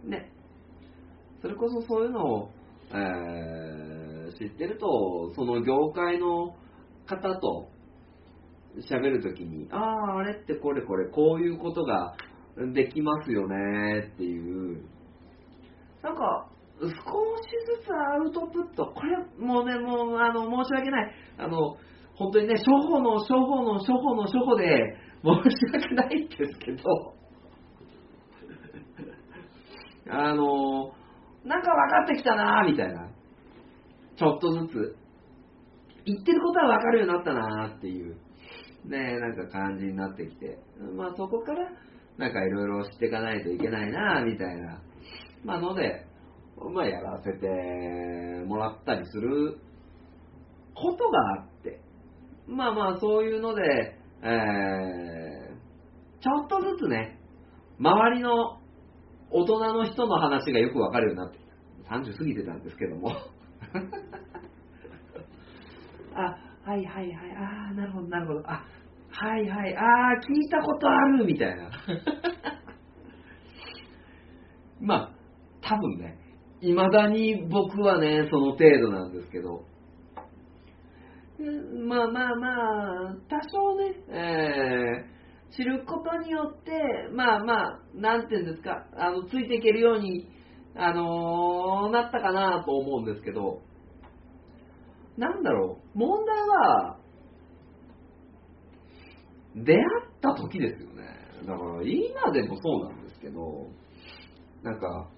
ね。それこそそういうのを、えー、知ってると、その業界の方と喋るときに、ああ、あれってこれこれ、こういうことができますよねっていう、なんか、少しずつアウトプット、これもうね、もう、あの、申し訳ない。あの、本当にね、初歩の初歩の初歩の初歩で申し訳ないんですけど、あの、なんか分かってきたなみたいな。ちょっとずつ。言ってることは分かるようになったなっていう、ね、なんか感じになってきて。まあそこから、なんかいろいろ知っていかないといけないなみたいな。まあので、まあやらせてもらったりすることがあって。まあまあそういうので、えー、ちょっとずつね、周りの大人の人の話がよくわかるようになってきた。30過ぎてたんですけども。あ、はいはいはい、ああ、なるほどなるほど、あ、はいはい、ああ、聞いたことあるみたいな。まあ、多分ね、いまだに僕はね、その程度なんですけど、まあまあまあ、多少ね、えー、知ることによって、まあまあ、なんていうんですか、あの、ついていけるように、あのー、なったかなと思うんですけど、なんだろう、問題は、出会った時ですよね。だから今でもそうなんですけど、なんか、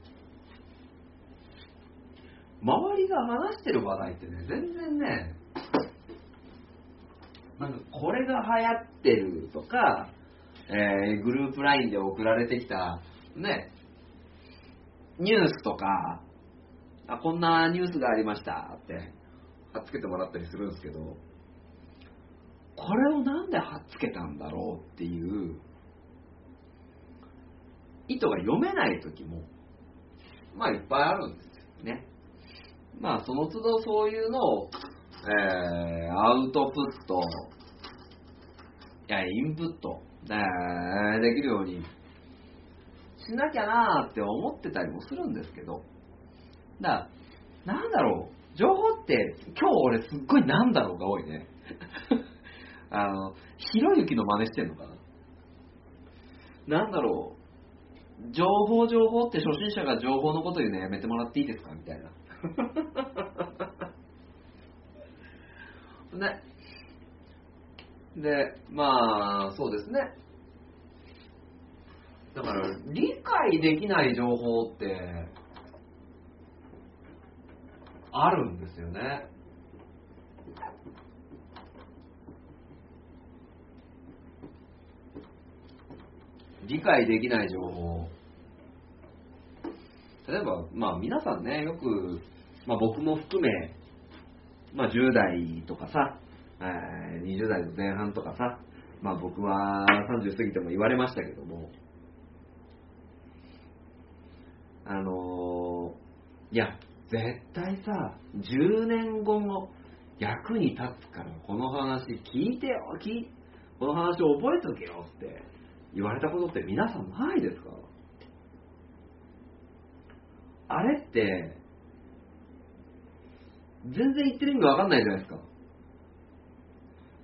周りが話してる話題ってね、全然ね、なんかこれが流行ってるとか、えー、グループ LINE で送られてきた、ね、ニュースとか、あ、こんなニュースがありましたって、貼っつけてもらったりするんですけど、これをなんで貼っつけたんだろうっていう意図が読めない時も、まあいっぱいあるんですよね。まあその都度そういうのを、えー、アウトプット、いや、インプット、えー、できるようにしなきゃなーって思ってたりもするんですけど、だから、なんだろう、情報って、今日俺すっごいなんだろうが多いね。あの、ひろゆきの真似してんのかな？なんだろう、情報情報って初心者が情報のこと言うのやめてもらっていいですか？みたいな。ね。で、まあ、そうですね。だから、理解できない情報って、あるんですよね。理解できない情報。例えば、まあ皆さんね、よく、まあ僕も含め、まあ10代とかさ、えー、20代の前半とかさ、まあ僕は30過ぎても言われましたけども、あのー、いや、絶対さ、10年後も役に立つから、この話聞いてよ、聞この話を覚えとけよって言われたことって皆さんないですか？あれって、全然言ってる意味わかんないじゃないですか。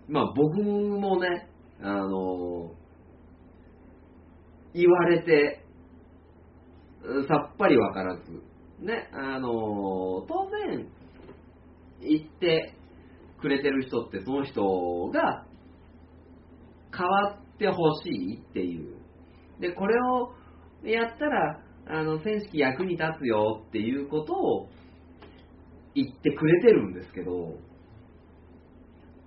まあ僕もね、あの、言われて、さっぱりわからず、ね、あの当然、言ってくれてる人ってその人が変わってほしいっていう。で、これをやったら、あの、戦士役に立つよっていうことを言ってくれてるんですけど、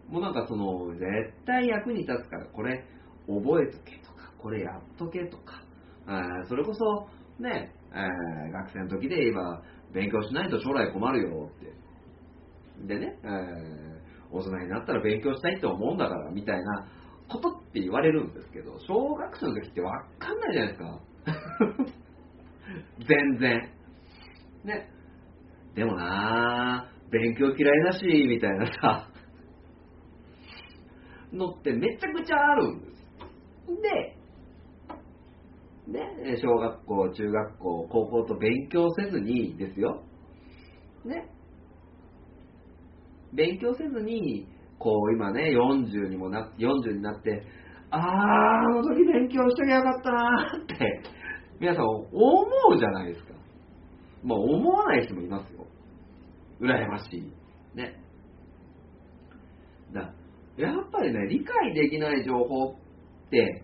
もうなんかその、絶対役に立つから、これ覚えとけとか、これやっとけとか、あそれこそ、ね、え、学生の時で言えば、勉強しないと将来困るよって。でね、え、大人になったら勉強したいって思うんだから、みたいなことって言われるんですけど、小学生の時ってわかんないじゃないですか。全然。ね。でもなぁ、勉強嫌いだし、みたいなさ、のってめちゃくちゃあるんです。で、ね、小学校、中学校、高校と勉強せずにですよ。ね。勉強せずに、こう今ね、40にもな、40になって、あー、あの時勉強しときゃよかったなーって、皆さん思うじゃないですか。まあ思わない人もいますよ。羨ましい。ね。だやっぱりね、理解できない情報って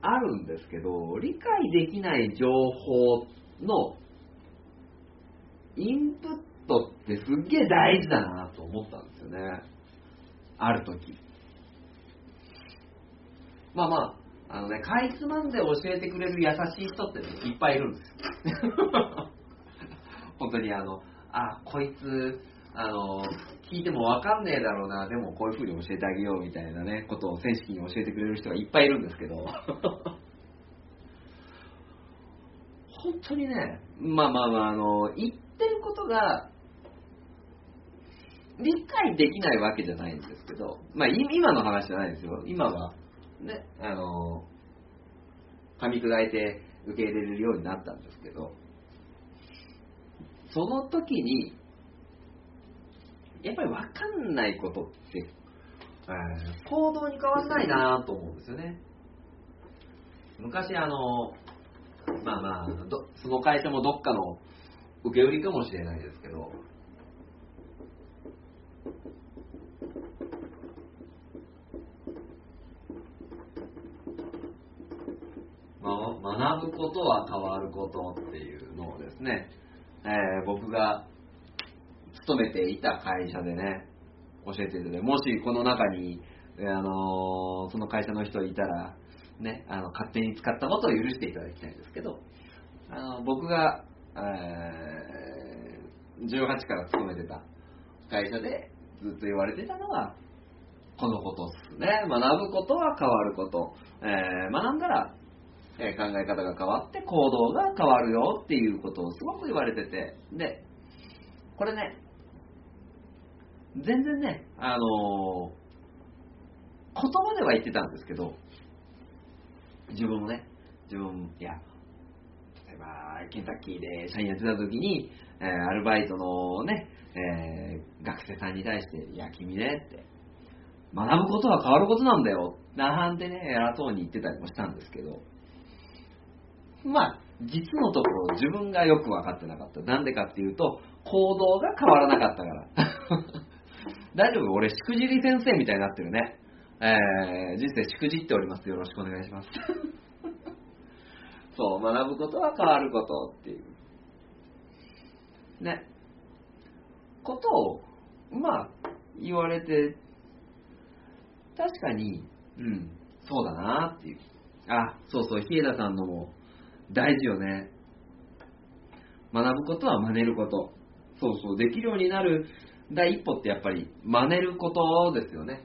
あるんですけど、理解できない情報のインプットってすっげえ大事だなと思ったんですよね。ある時。まあまあ、あのね、かいつまんで教えてくれる優しい人って、ね、いっぱいいるんですよ。本当にあの、あ、こいつ、あの、聞いてもわかんねえだろうな、でもこういう風に教えてあげようみたいなね、ことを正式に教えてくれる人がいっぱいいるんですけど、本当にね、まあまあまあ、あの、言ってることが、理解できないわけじゃないんですけど、まあ今の話じゃないですよ。今は、ね、あの、噛み砕いて受け入れるようになったんですけど、その時に、やっぱり分かんないことって、え、行動に変わんないなと思うんですよね。昔あの、まあまあ、その会社もどっかの受け売りかもしれないですけど、ま、学ぶことは変わることっていうのをですね、えー、僕が勤めていた会社でね、教えていただいて、もしこの中に、あのー、その会社の人いたら、ね、あの勝手に使ったことを許していただきたいんですけど、あの僕が、えー、18から勤めてた会社でずっと言われてたのは、このことっすね。学ぶことは変わること。えー、学んだら、え、考え方が変わって行動が変わるよっていうことをすごく言われてて。で、これね、全然ね、あのー、言葉では言ってたんですけど、自分もね、自分、いや、例えば、ケンタッキーで社員やってた時に、えー、アルバイトのね、えー、学生さんに対して、いや、君ねって、学ぶことは変わることなんだよ、なんてね、偉そうに言ってたりもしたんですけど、まあ、実のところ自分がよく分かってなかった。なんでかっていうと、行動が変わらなかったから。大丈夫？俺、しくじり先生みたいになってるね。えー、人生しくじっております。よろしくお願いします。そう、学ぶことは変わることっていう。ね。ことを、まあ、言われて、確かに、うん、そうだなっていう。あ、そうそう、日枝さんのも大事よね。学ぶことは真似ること。そうそう、できるようになる第一歩ってやっぱり真似ることですよね。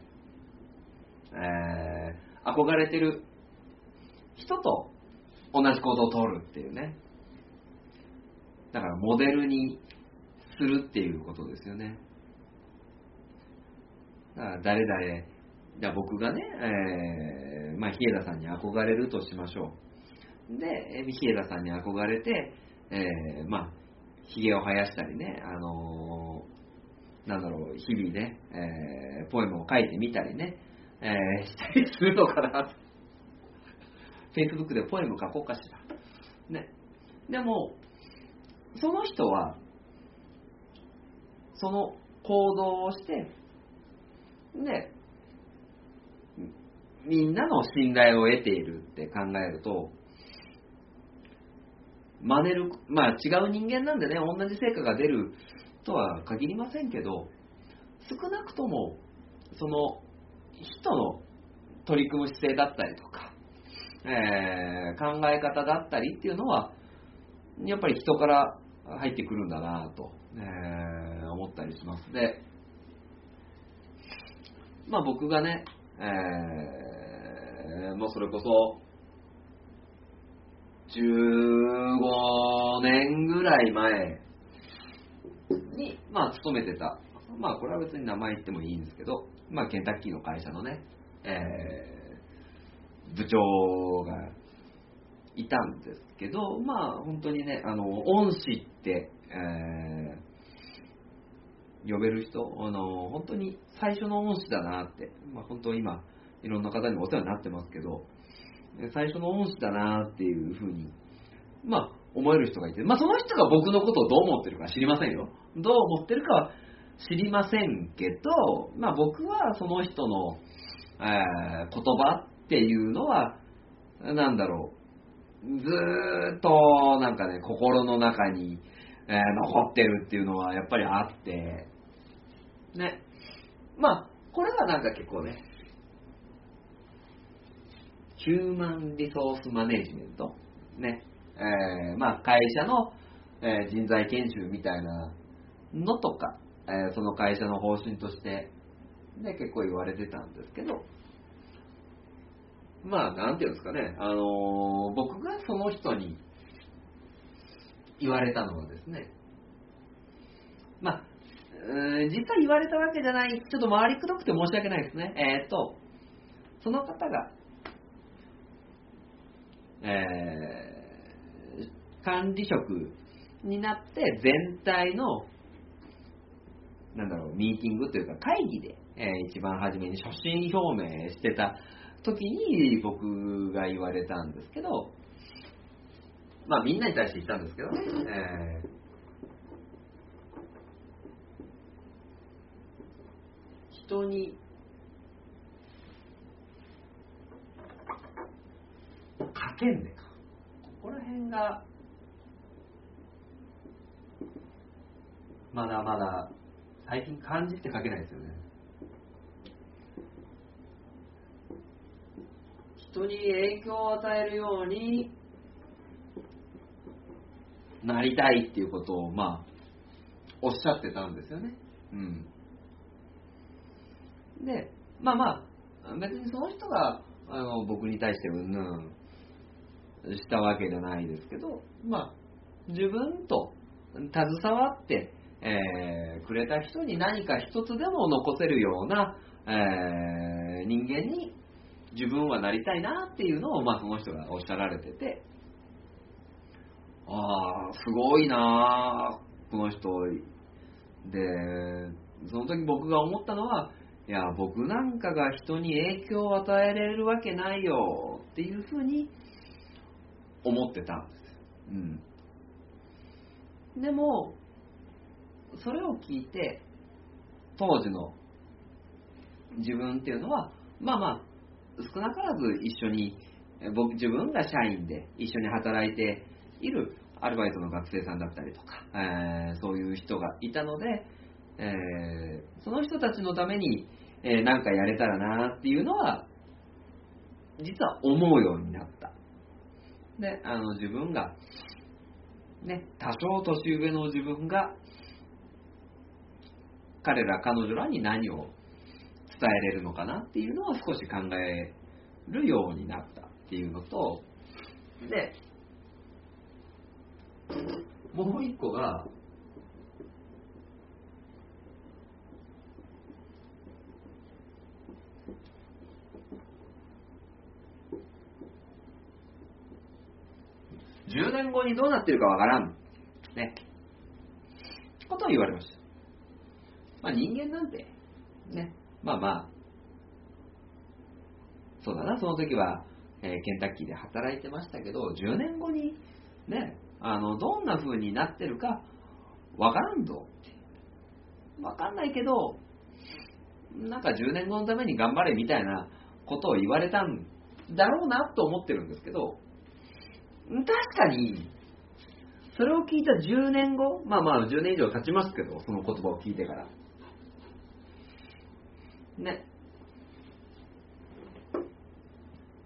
えー、憧れてる人と同じ行動をとるっていうね。だからモデルにするっていうことですよね。だから誰々、じゃ僕がね、えー、まあ、日枝さんに憧れるとしましょう。で、日枝さんに憧れて、えー、まあ、髭を生やしたりね、あのー、なんだろう、日々ね、えー、ポエムを書いてみたりね、えー、したりするのかなと。Facebook でポエム書こうかしら。ね。でも、その人は、その行動をして、で、みんなの信頼を得ているって考えると、真似る、まあ違う人間なんでね、同じ成果が出るとは限りませんけど、少なくとも、その人の取り組む姿勢だったりとか、えー、考え方だったりっていうのは、やっぱり人から入ってくるんだなと、えー、思ったりします。で、まあ僕がね、えー、もうそれこそ、15年ぐらい前に、まあ勤めてた、まあこれは別に名前言ってもいいんですけど、まあケンタッキーの会社のね、えー、部長がいたんですけど、まあ本当にね、あの、恩師って、えー、呼べる人、あの、本当に最初の恩師だなって、まあ本当今、いろんな方にお世話になってますけど、最初の恩師だなっていうふうに、まあ思える人がいて、まあその人が僕のことをどう思ってるか知りませんよ。どう思ってるかは知りませんけど、まあ僕はその人の、えー言葉っていうのは、なんだろう、ずーっとなんかね、心の中に、えー残ってるっていうのはやっぱりあって、ね。まあ、これはなんか結構ね、ヒューマンリソースマネジメント、ね。えーまあ会社の、えー人材研修みたいなのとか、えーその会社の方針として、ね、結構言われてたんですけど、まあ、なんていうんですかね、あのー僕がその人に言われたのはですね、まあ、実際言われたわけじゃない、ちょっと回りくどくて申し訳ないですね。えーと、その方が、えー管理職になって全体の、なんだろう、ミーティングというか会議で、えー一番初めに所信表明してた時に僕が言われたんですけど、まあみんなに対して言ったんですけどね、えー人にかけんでか。ここら辺が、まだまだ、最近漢字って書けないですよね。人に影響を与えるようになりたいっていうことを、まあ、おっしゃってたんですよね。うん。で、まあまあ、別にその人があの僕に対してうんぬんしたわけじゃないですけど、まあ、自分と携わって、えーくれた人に何か一つでも残せるような、えー人間に自分はなりたいなっていうのを、まあ、その人がおっしゃられてて、ああ、すごいなこの人。で、その時僕が思ったのは、いや、僕なんかが人に影響を与えられるわけないよっていうふうに思ってたんです。うん。でも、それを聞いて、当時の自分っていうのは、まあまあ、少なからず一緒に、僕自分が社員で一緒に働いているアルバイトの学生さんだったりとか、えーそういう人がいたので、えーその人たちのために、えーかやれたらなっていうのは、実は思うようになった。ね、あの自分が、ね、多少年上の自分が、彼ら彼女らに何を伝えれるのかなっていうのを少し考えるようになったっていうのと、で、もう一個が、10年後にどうなってるかわからん。ね。ことを言われました。まあ人間なんて、ね。まあまあ、そうだな、その時は、えーケンタッキーで働いてましたけど、10年後に、ね、あの、どんな風になってるか、わからんぞ。わかんないけど、なんか10年後のために頑張れみたいなことを言われたんだろうなと思ってるんですけど、確かに、それを聞いた10年後、まあまあ10年以上経ちますけど、その言葉を聞いてから。ね。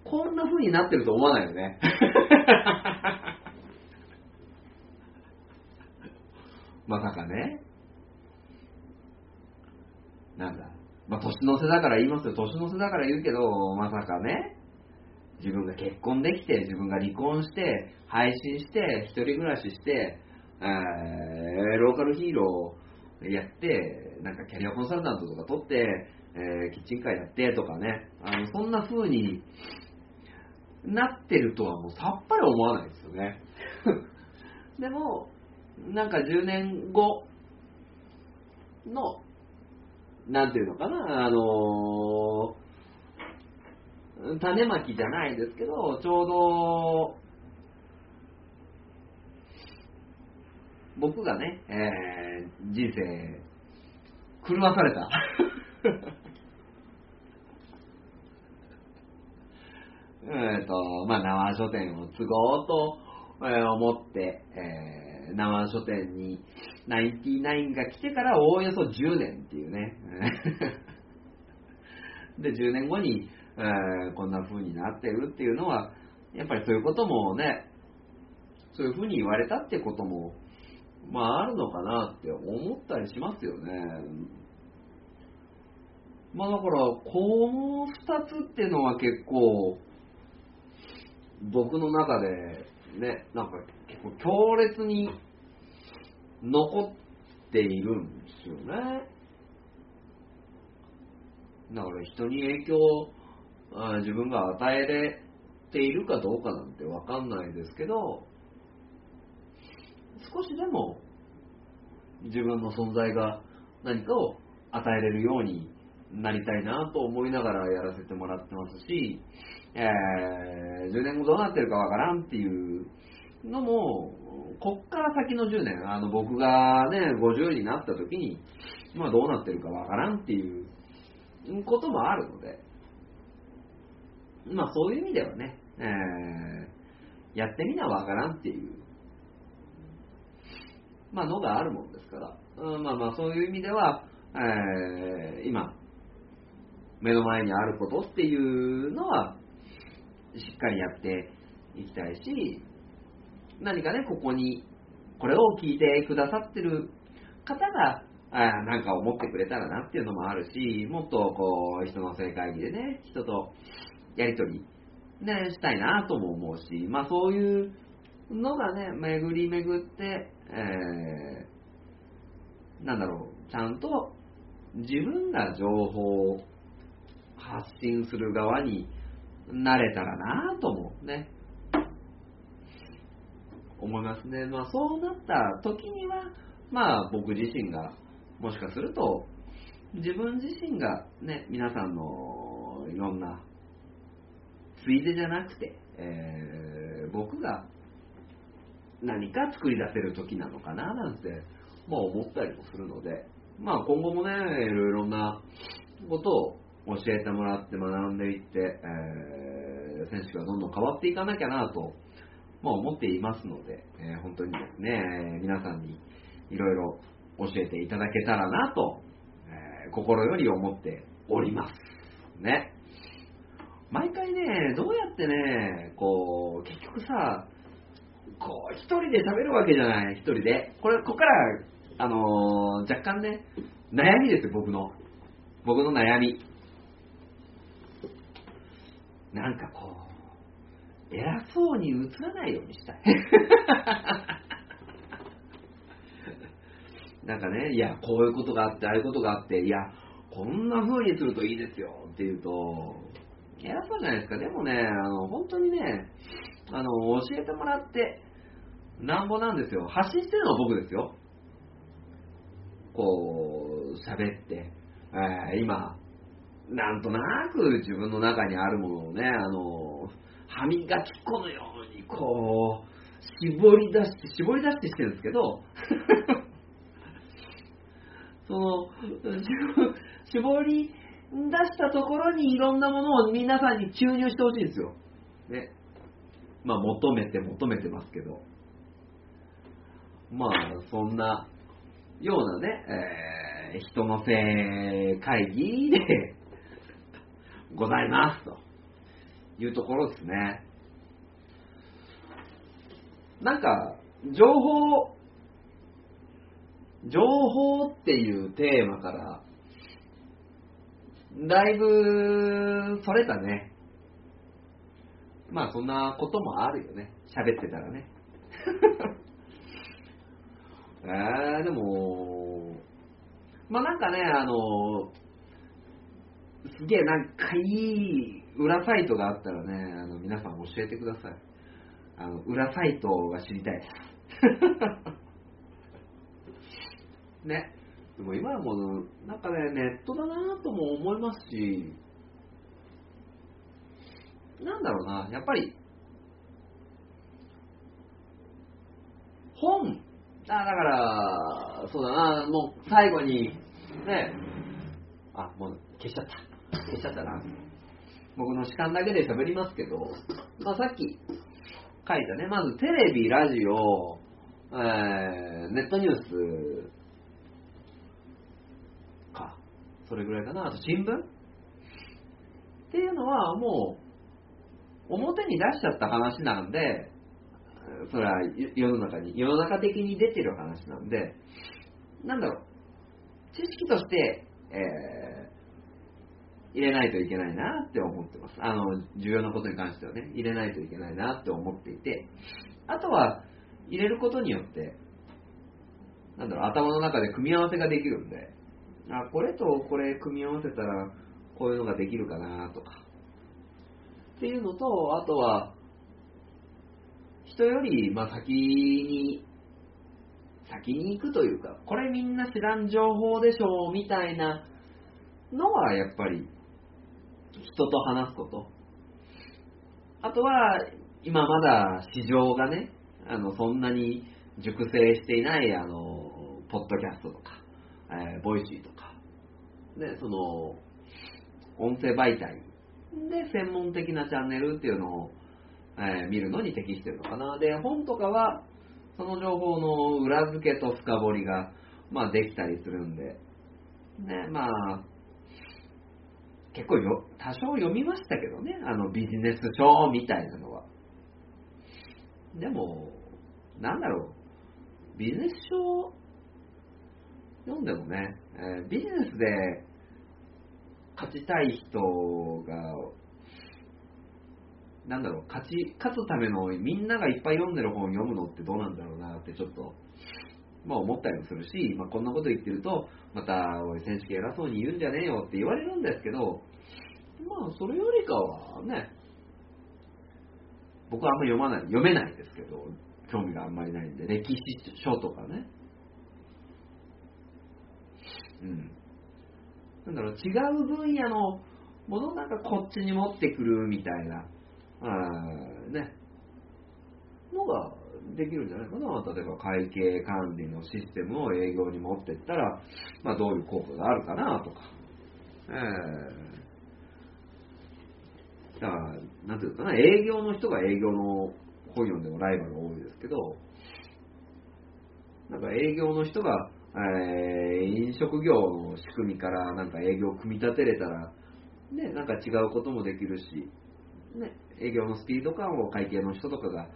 こんな風になってると思わないよね。まさかね。なんだ。まあ年の瀬だから言いますよ。年の瀬だから言うけど、まさかね。自分が結婚できて、自分が離婚して、配信して、一人暮らしして、えーローカルヒーローやって、なんかキャリアコンサルタントとか取って、えーキッチンカーやってとかね、あのそんな風になってるとはもうさっぱり思わないですよね。でも、なんか10年後の、なんていうのかな、あのー種まきじゃないですけど、ちょうど、僕がね、えー人生狂わされた。えっと、まあ、縄書店を継ごうと、えー思って、えー縄書店にナインティナインが来てからおおよそ10年っていうね。で、10年後に、えーこんな風になってるっていうのは、やっぱりそういうこともね、そういう風に言われたってことも、まああるのかなって思ったりしますよね。まあだから、この2つっていうのは結構、僕の中でね、なんか結構強烈に残っているんですよね。だから人に影響あ自分が与えれているかどうかなんてわかんないですけど、少しでも自分の存在が何かを与えれるようになりたいなと思いながらやらせてもらってますし、えー10年後どうなってるかわからんっていうのも、こっから先の10年、あの僕がね、50になった時に、まあどうなってるかわからんっていうこともあるので、まあそういう意味ではね、えーやってみなわからんっていう、まあのがあるもんですから、うんまあまあそういう意味では、えー今、目の前にあることっていうのは、しっかりやっていきたいし、何かね、ここに、これを聞いてくださってる方が、あなんか思ってくれたらなっていうのもあるし、もっとこう、人の正会議でね、人とやりとり、ね、したいなとも思うし、まあそういうのがね、巡り巡って、えーなんだろう、ちゃんと自分が情報を発信する側になれたらなともね、思いますね。まあそうなった時には、まあ僕自身が、もしかすると、自分自身がね、皆さんのいろんな、ついでじゃなくて、えー僕が何か作り出せる時なのかななんて、まあ思ったりもするので、まあ今後もね、いろいろなことを教えてもらって学んでいって、えー選手がどんどん変わっていかなきゃなと、まあ、思っていますので、えー本当にですね、皆さんにいろいろ教えていただけたらなと、え心より思っております。ね。毎回ね、どうやってね、こう、結局さ、こう、一人で喋るわけじゃない、一人で。これ、ここから、あのー若干ね、悩みですよ、僕の。僕の悩み。なんかこう、偉そうに映らないようにしたい。なんかね、いや、こういうことがあって、ああいうことがあって、いや、こんな風にするといいですよって言うと、偉そうじゃないですか。でもね、あの、本当にね、あの、教えてもらって、なんぼなんですよ。発信してるのは僕ですよ。こう、喋って、えー今、なんとなく自分の中にあるものをね、あの、歯磨き粉のように、こう、絞り出して、絞り出してしてるんですけど、その、絞り出したところにいろんなものを皆さんに注入してほしいんですよ。ね。まあ、求めて求めてますけど。まあ、そんなようなね、えー人のせ会議で ございますというところですね。なんか、情報、情報っていうテーマから、だいぶ、それたね。まあ、そんなこともあるよね。喋ってたらね。えー、でも、まあなんかね、あの、すげえなんかいい裏サイトがあったらね、あの皆さん教えてください。あの、裏サイトが知りたいです。ね。でも今はもう、なんかね、ネットだなとも思いますし、なんだろうな、やっぱり、本、あだから、そうだな、もう最後にね、あ、もう消しちゃった。消しちゃったな。僕の主観だけで喋りますけど、まあ、さっき書いたね、まずテレビ、ラジオ、えー、ネットニュースか、それぐらいかな、あと新聞？っていうのはもう表に出しちゃった話なんで、それは世の中に、世の中的に出てる話なんで、なんだろう、知識として、えー、入れないといけないなって思ってます。あの、重要なことに関してはね、入れないといけないなって思っていて、あとは、入れることによって、なんだろう、頭の中で組み合わせができるんで、あ、これとこれ組み合わせたら、こういうのができるかなとか。っていうのと、あとは、人より、ま、先に、先に行くというか、これみんな知らん情報でしょう、みたいなのは、やっぱり、人と話すこと。あとは、今まだ市場がね、あの、そんなに熟成していない、あの、ポッドキャストとか、えーボイシーとか、で、その、音声媒体で専門的なチャンネルっていうのを、えー見るのに適してるのかな。で、本とかは、その情報の裏付けと深掘りが、まあ、できたりするんで、ね、まあ、結構よ、多少読みましたけどね、あのビジネス書みたいなのは。でも、なんだろう、ビジネス書読んでもね、えービジネスで勝ちたい人が、なんだろう、勝ち、勝つためのみんながいっぱい読んでる本を読むのってどうなんだろうなってちょっと、まあ思ったりもするし、まあこんなこと言ってると、また、おい、選手権偉そうに言うんじゃねえよって言われるんですけど、まあそれよりかはね、僕はあんまり読まない、読めないですけど、興味があんまりないんで、歴史書とかね。うん。なんだろう、違う分野のものなんかこっちに持ってくるみたいな、あーね、のができるんじゃないかな。例えば会計管理のシステムを営業に持ってったら、まあどういう効果があるかなとか。えー、だから、なんていうかな、営業の人が営業の本読んでもライバルが多いですけど、なんか営業の人が、え飲食業の仕組みからなんか営業を組み立てれたら、ね、なんか違うこともできるし、ね、営業のスピード感を会計の人とかが、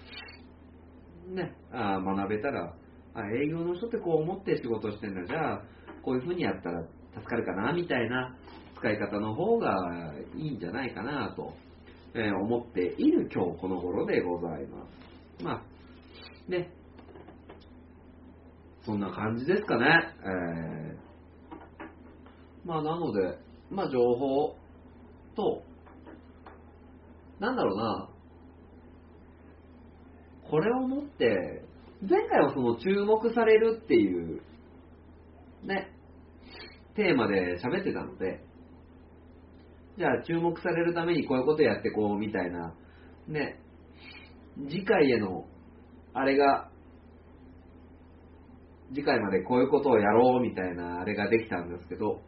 ね、あ学べたら、あ営業の人ってこう思って仕事してんだ、じゃあ、こういう風にやったら助かるかな、みたいな使い方の方がいいんじゃないかなと、えー思っている今日この頃でございます。まあ、ね、そんな感じですかね。えーまあ、なので、まあ、情報と、なんだろうな、これをもって、前回はその注目されるっていう、ね、テーマで喋ってたので、じゃあ注目されるためにこういうことやってこうみたいな、ね、次回への、あれが、次回までこういうことをやろうみたいなあれができたんですけど、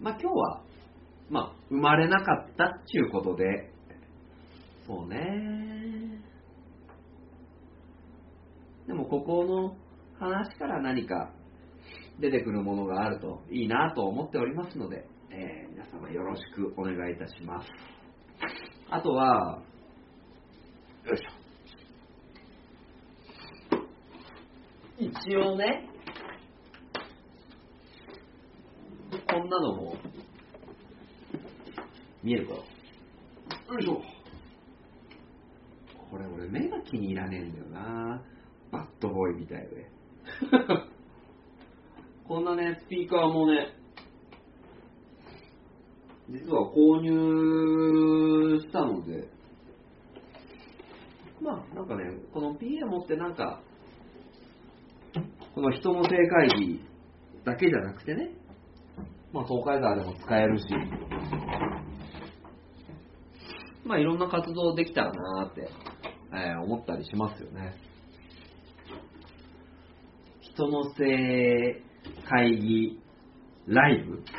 まあ今日は、まあ生まれなかったっていうことで、そうね。でもここの話から何か出てくるものがあるといいなと思っておりますので、えー皆様よろしくお願いいたします。あとは、よいしょ。一応ね、こんなのも見えるかよいしょ。これ俺目が気に入らねえんだよなバッドボーイみたいで。こんなね、スピーカーもね、実は購入したので、まあなんかね、この PA 持ってなんか、この人の正会議だけじゃなくてね、まあ東海沢でも使えるし、まあいろんな活動できたらなーって、えー思ったりしますよね。人の性会議ライブ？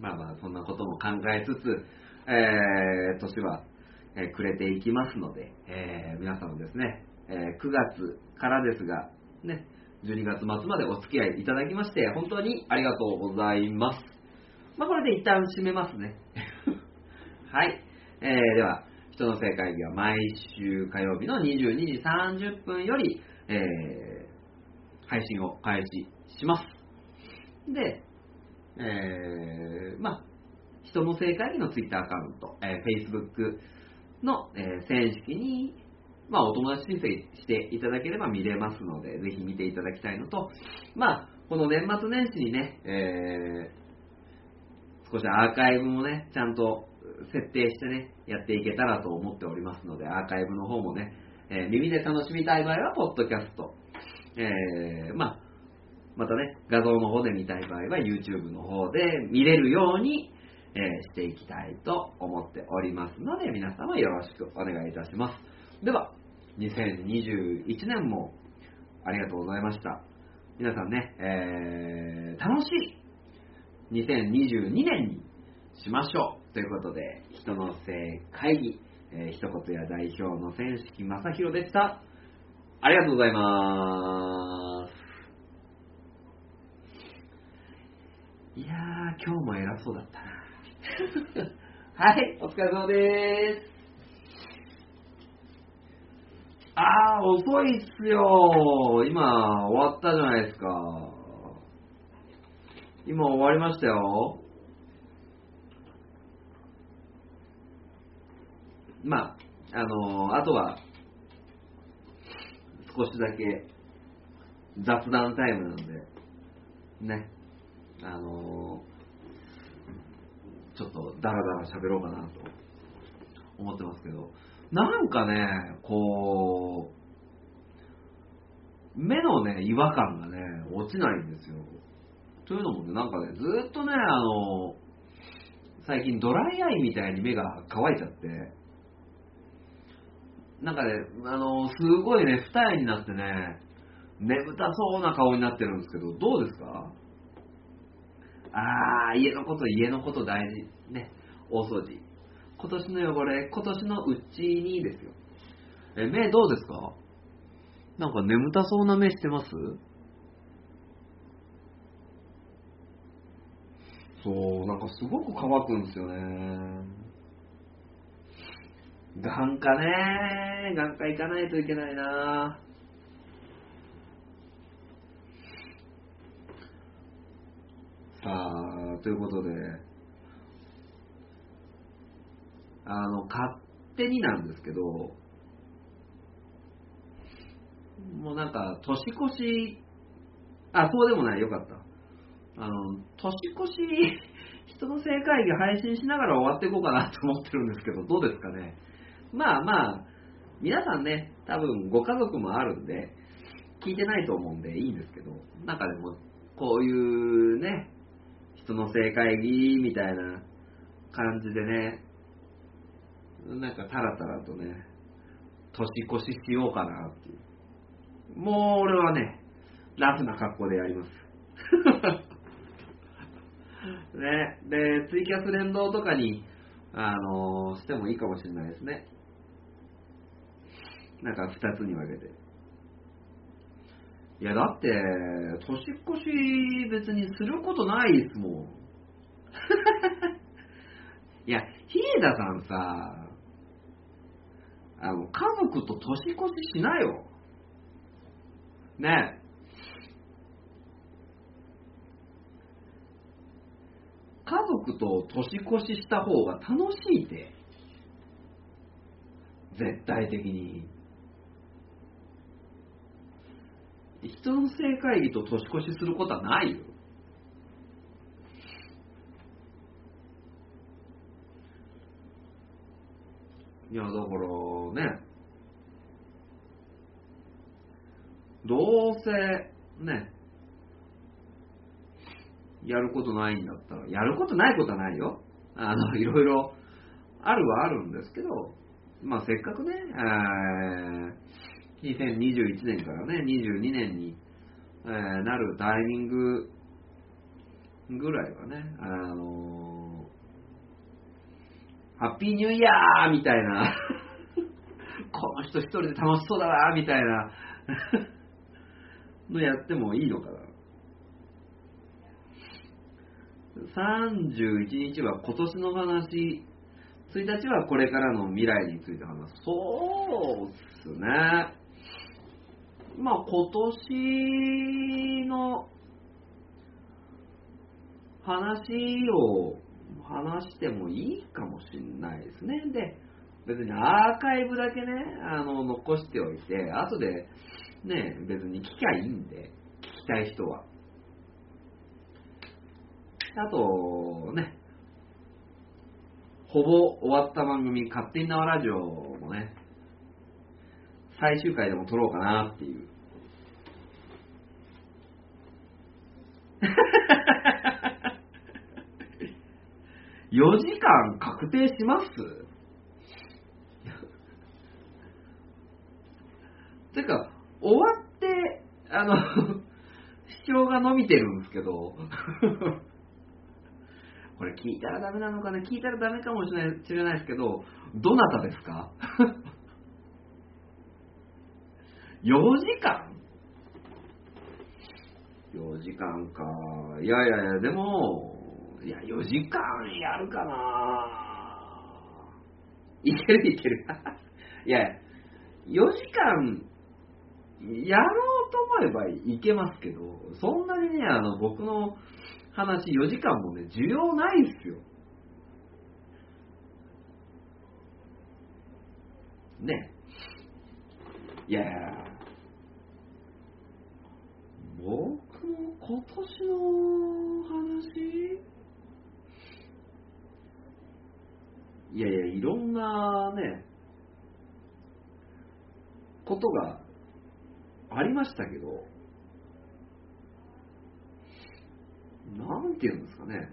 まあまあ、そんなことも考えつつ、えー、年は、えー、暮れていきますので、えー、皆さんもですね、えー、9月からですが、ね、12月末までお付き合いいただきまして、本当にありがとうございます。まあ、これで一旦締めますね。はい。えー、では、人の正会議は毎週火曜日の22時30分より、えー、配信を開始します。で、えー、まあ、人の正会議のツイッターアカウント、えー、Facebook の、えー、選式に、まあ、お友達申請していただければ見れますので、ぜひ見ていただきたいのと、まあ、この年末年始にね、えー、少しアーカイブもね、ちゃんと設定してね、やっていけたらと思っておりますので、アーカイブの方もね、えー、耳で楽しみたい場合は、ポッドキャスト、えー、まあ、またね、画像の方で見たい場合は YouTube の方で見れるように、えー、していきたいと思っておりますので、皆様よろしくお願いいたします。では、2021年もありがとうございました。皆さんね、えー、楽しい2022年にしましょうということで、人の性会議、えー、一言や代表の千式正宏でした。ありがとうございます。いやー、今日も偉そうだったな。はい、お疲れ様です。あー、遅いっすよ。今、終わったじゃないですか。今終わりましたよ。まあ、あのー、あとは、少しだけ雑談タイムなんで、ね、あのー、ちょっとダラダラ喋ろうかなと思ってますけど、なんかね、こう、目のね、違和感がね、落ちないんですよ。というのもね、なんかね、ずっとね、あの、最近ドライアイみたいに目が乾いちゃって、なんかね、あの、すごいね、二重になってね、眠たそうな顔になってるんですけど、どうですか？あー、家のこと、家のこと大事。ね、大掃除。今年の汚れ、今年のうちにですよ。え、目どうですか？なんか眠たそうな目してます？そう、なんかすごく乾くんですよね。眼科ね、眼科行かないといけないなさあ、ということで、あの、勝手になんですけど、もうなんか、年越し、あ、そうでもない、よかった。あの、年越し、人の正会議配信しながら終わっていこうかなと思ってるんですけど、どうですかね。まあまあ、皆さんね、多分ご家族もあるんで、聞いてないと思うんでいいんですけど、なんかでも、こういうね、人の正会議みたいな感じでね、なんかタラタラとね、年越ししようかなっていう。もう俺はね、ラフな格好でやります。ね、で、ツイキャス連動とかに、あのー、してもいいかもしれないですね。なんか二つに分けて。いや、だって、年越し別にすることないですもん。いや、日枝さんさ、あの、家族と年越ししなよ。ねえ家族と年越しした方が楽しいって。絶対的に。人の正会議と年越しすることはないよ。いや、だからね、どうせね、やることないんだったら、やることないことはないよ。あの、いろいろあるはあるんですけど、まあせっかくね、えー、2021年からね、22年に、えーなるタイミングぐらいはね、あのーハッピーニューイヤーみたいな、この人一人で楽しそうだな、みたいな のやってもいいのかな。31日は今年の話、1日はこれからの未来について話す。そうっすね。まあ今年の話を話してもいいかもしれないですね。で、別にアーカイブだけね、あの、残しておいて、後でね、別に聞きゃいいんで、聞きたい人は。あと、ね、ほぼ終わった番組、勝手に縄ラジオもね、最終回でも撮ろうかなっていう。4時間確定します？てか、終わって、あの、視聴が伸びてるんですけど、これ聞いたらダメなのかな聞いたらダメかもしれない知れないですけど、どなたですか ?4 時間 ?4 時間か。いやいやいや、でも、いや、4時間やるかないけるいける。いや、4時間やろうと思えばいけますけど、そんなにね、あの、僕の話4時間もね、需要ないっすよ。ね。いや、僕も今年の話？いやいや、いろんなね、ことがありましたけど、なんていうんですかね。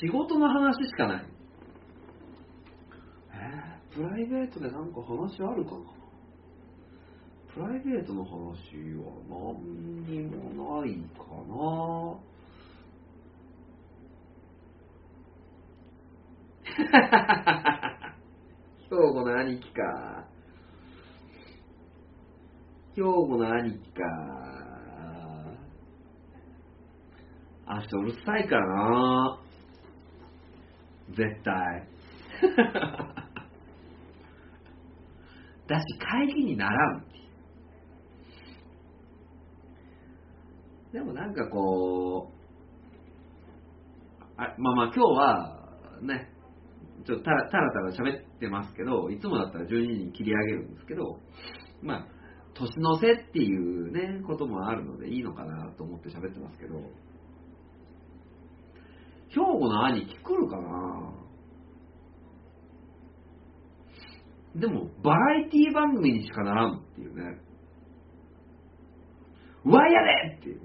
仕事の話しかない。えー、プライベートでなんか話あるかなプライベートの話は何にもないかな兵庫の兄貴か。兵庫の兄貴か。明日うるさいからな。絶対。だし、帰りにならんでもなんかこう、あまあまあ今日はね、ちょっとたらたら喋ってますけど、いつもだったら12時に切り上げるんですけど、まあ、年の瀬っていうね、こともあるのでいいのかなと思って喋ってますけど、兵庫の兄貴来るかな？でも、バラエティ番組にしかならんっていうね。うわやでっていう。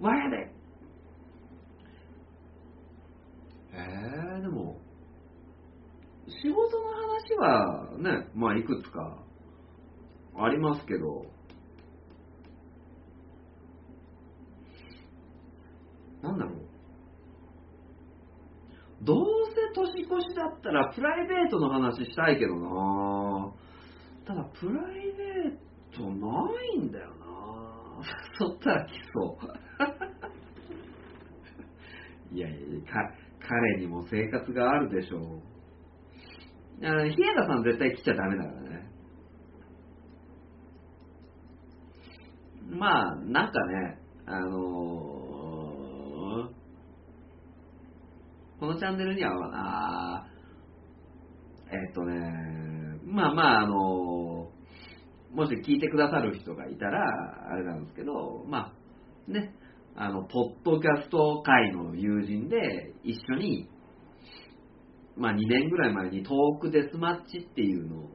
わやでえー、でも、仕事の話はね、まあいくつかありますけど、なんだろう。どうせ年越しだったらプライベートの話したいけどなただプライベートないんだよな そったら来そう。いやいやか、彼にも生活があるでしょう。あ、日枝さん絶対来ちゃダメだからね。まあ、なんかね、あのーこのチャンネルには、あーえっとね、まあまあ、あのーもし聞いてくださる人がいたら、あれなんですけど、まあ、ね、あの、ポッドキャスト界の友人で一緒に、まあ2年ぐらい前にトークデスマッチっていうのを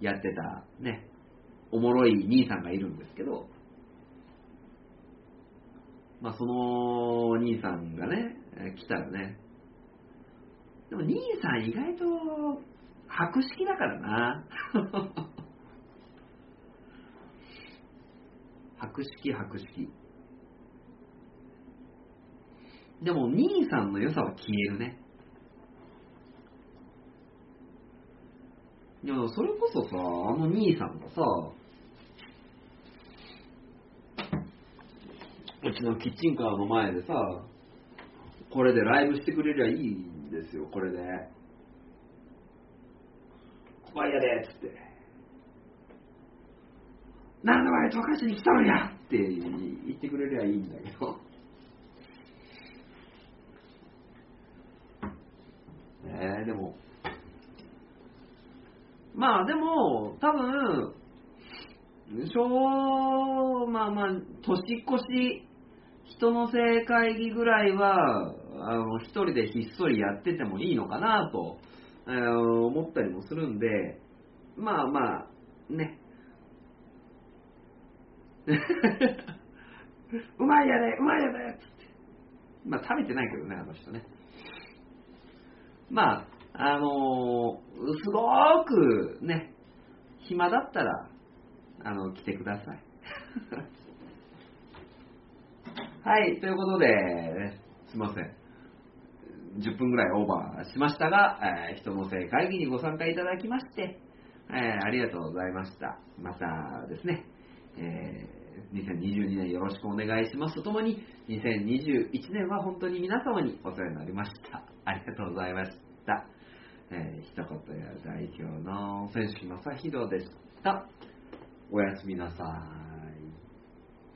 やってたね、おもろい兄さんがいるんですけど、まあ、その兄さんがね、来たらね。でも兄さん意外と博識だからな。博 識博識。でも兄さんの良さは消えるね。いや、それこそさ、あの兄さんがさ、うちのキッチンカーの前でさ、これでライブしてくれりゃいいんですよ、これで。怖いやで、つって。なんでお前、十勝に来たのやって言ってくれりゃいいんだけど。ねえ、でも、まあでも、多分、小、まあまあ、年越し、人の正会議ぐらいは、あの、一人でひっそりやっててもいいのかなと、えー思ったりもするんで、まあまあ、ね。うまいやで、うまいやでっつって。まあ食べてないけどね、あの人ね。まあ、あのーすごくね、暇だったら、あの、来てください。はい、ということで、すいません。10分ぐらいオーバーしましたが、えー人のせ会議にご参加いただきまして、えーありがとうございました。またですね、えー2022年よろしくお願いしますとともに、2021年は本当に皆様にお世話になりました。ありがとうございました。えー一言や代表の選手正宏でした。おやすみなさい。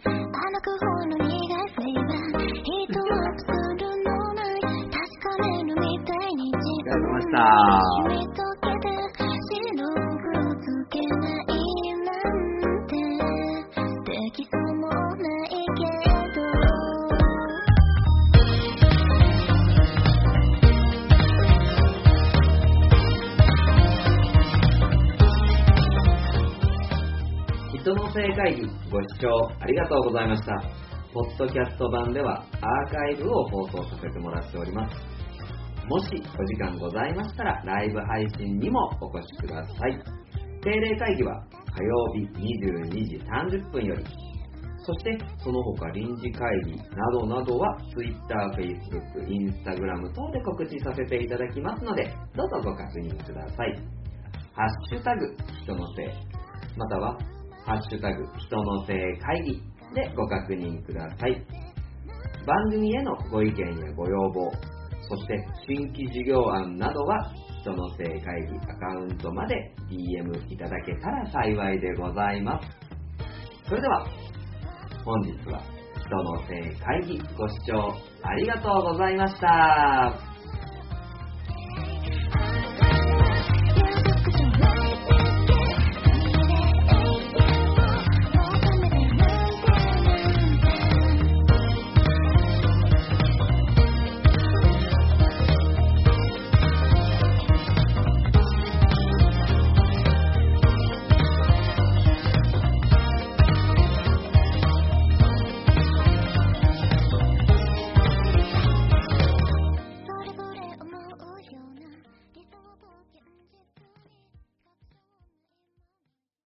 甘くほの苦いフレーバー人は作るのない確かめるみたいに自お疲れ様でした人の正会議ご視聴ありがとうございました。ポッドキャスト版ではアーカイブを放送させてもらっております。もしお時間ございましたらライブ配信にもお越しください。定例会議は火曜日22時30分より、そしてその他臨時会議などなどは Twitter、Facebook、Instagram 等で告知させていただきますので、どうぞご確認ください。ハッシュタグ人のせい、またはハッシュタグ人のせい会議でご確認ください。番組へのご意見やご要望、そして新規事業案などは人のせい会議アカウントまで DM いただけたら幸いでございます。それでは、本日は人のせい会議ご視聴ありがとうございました。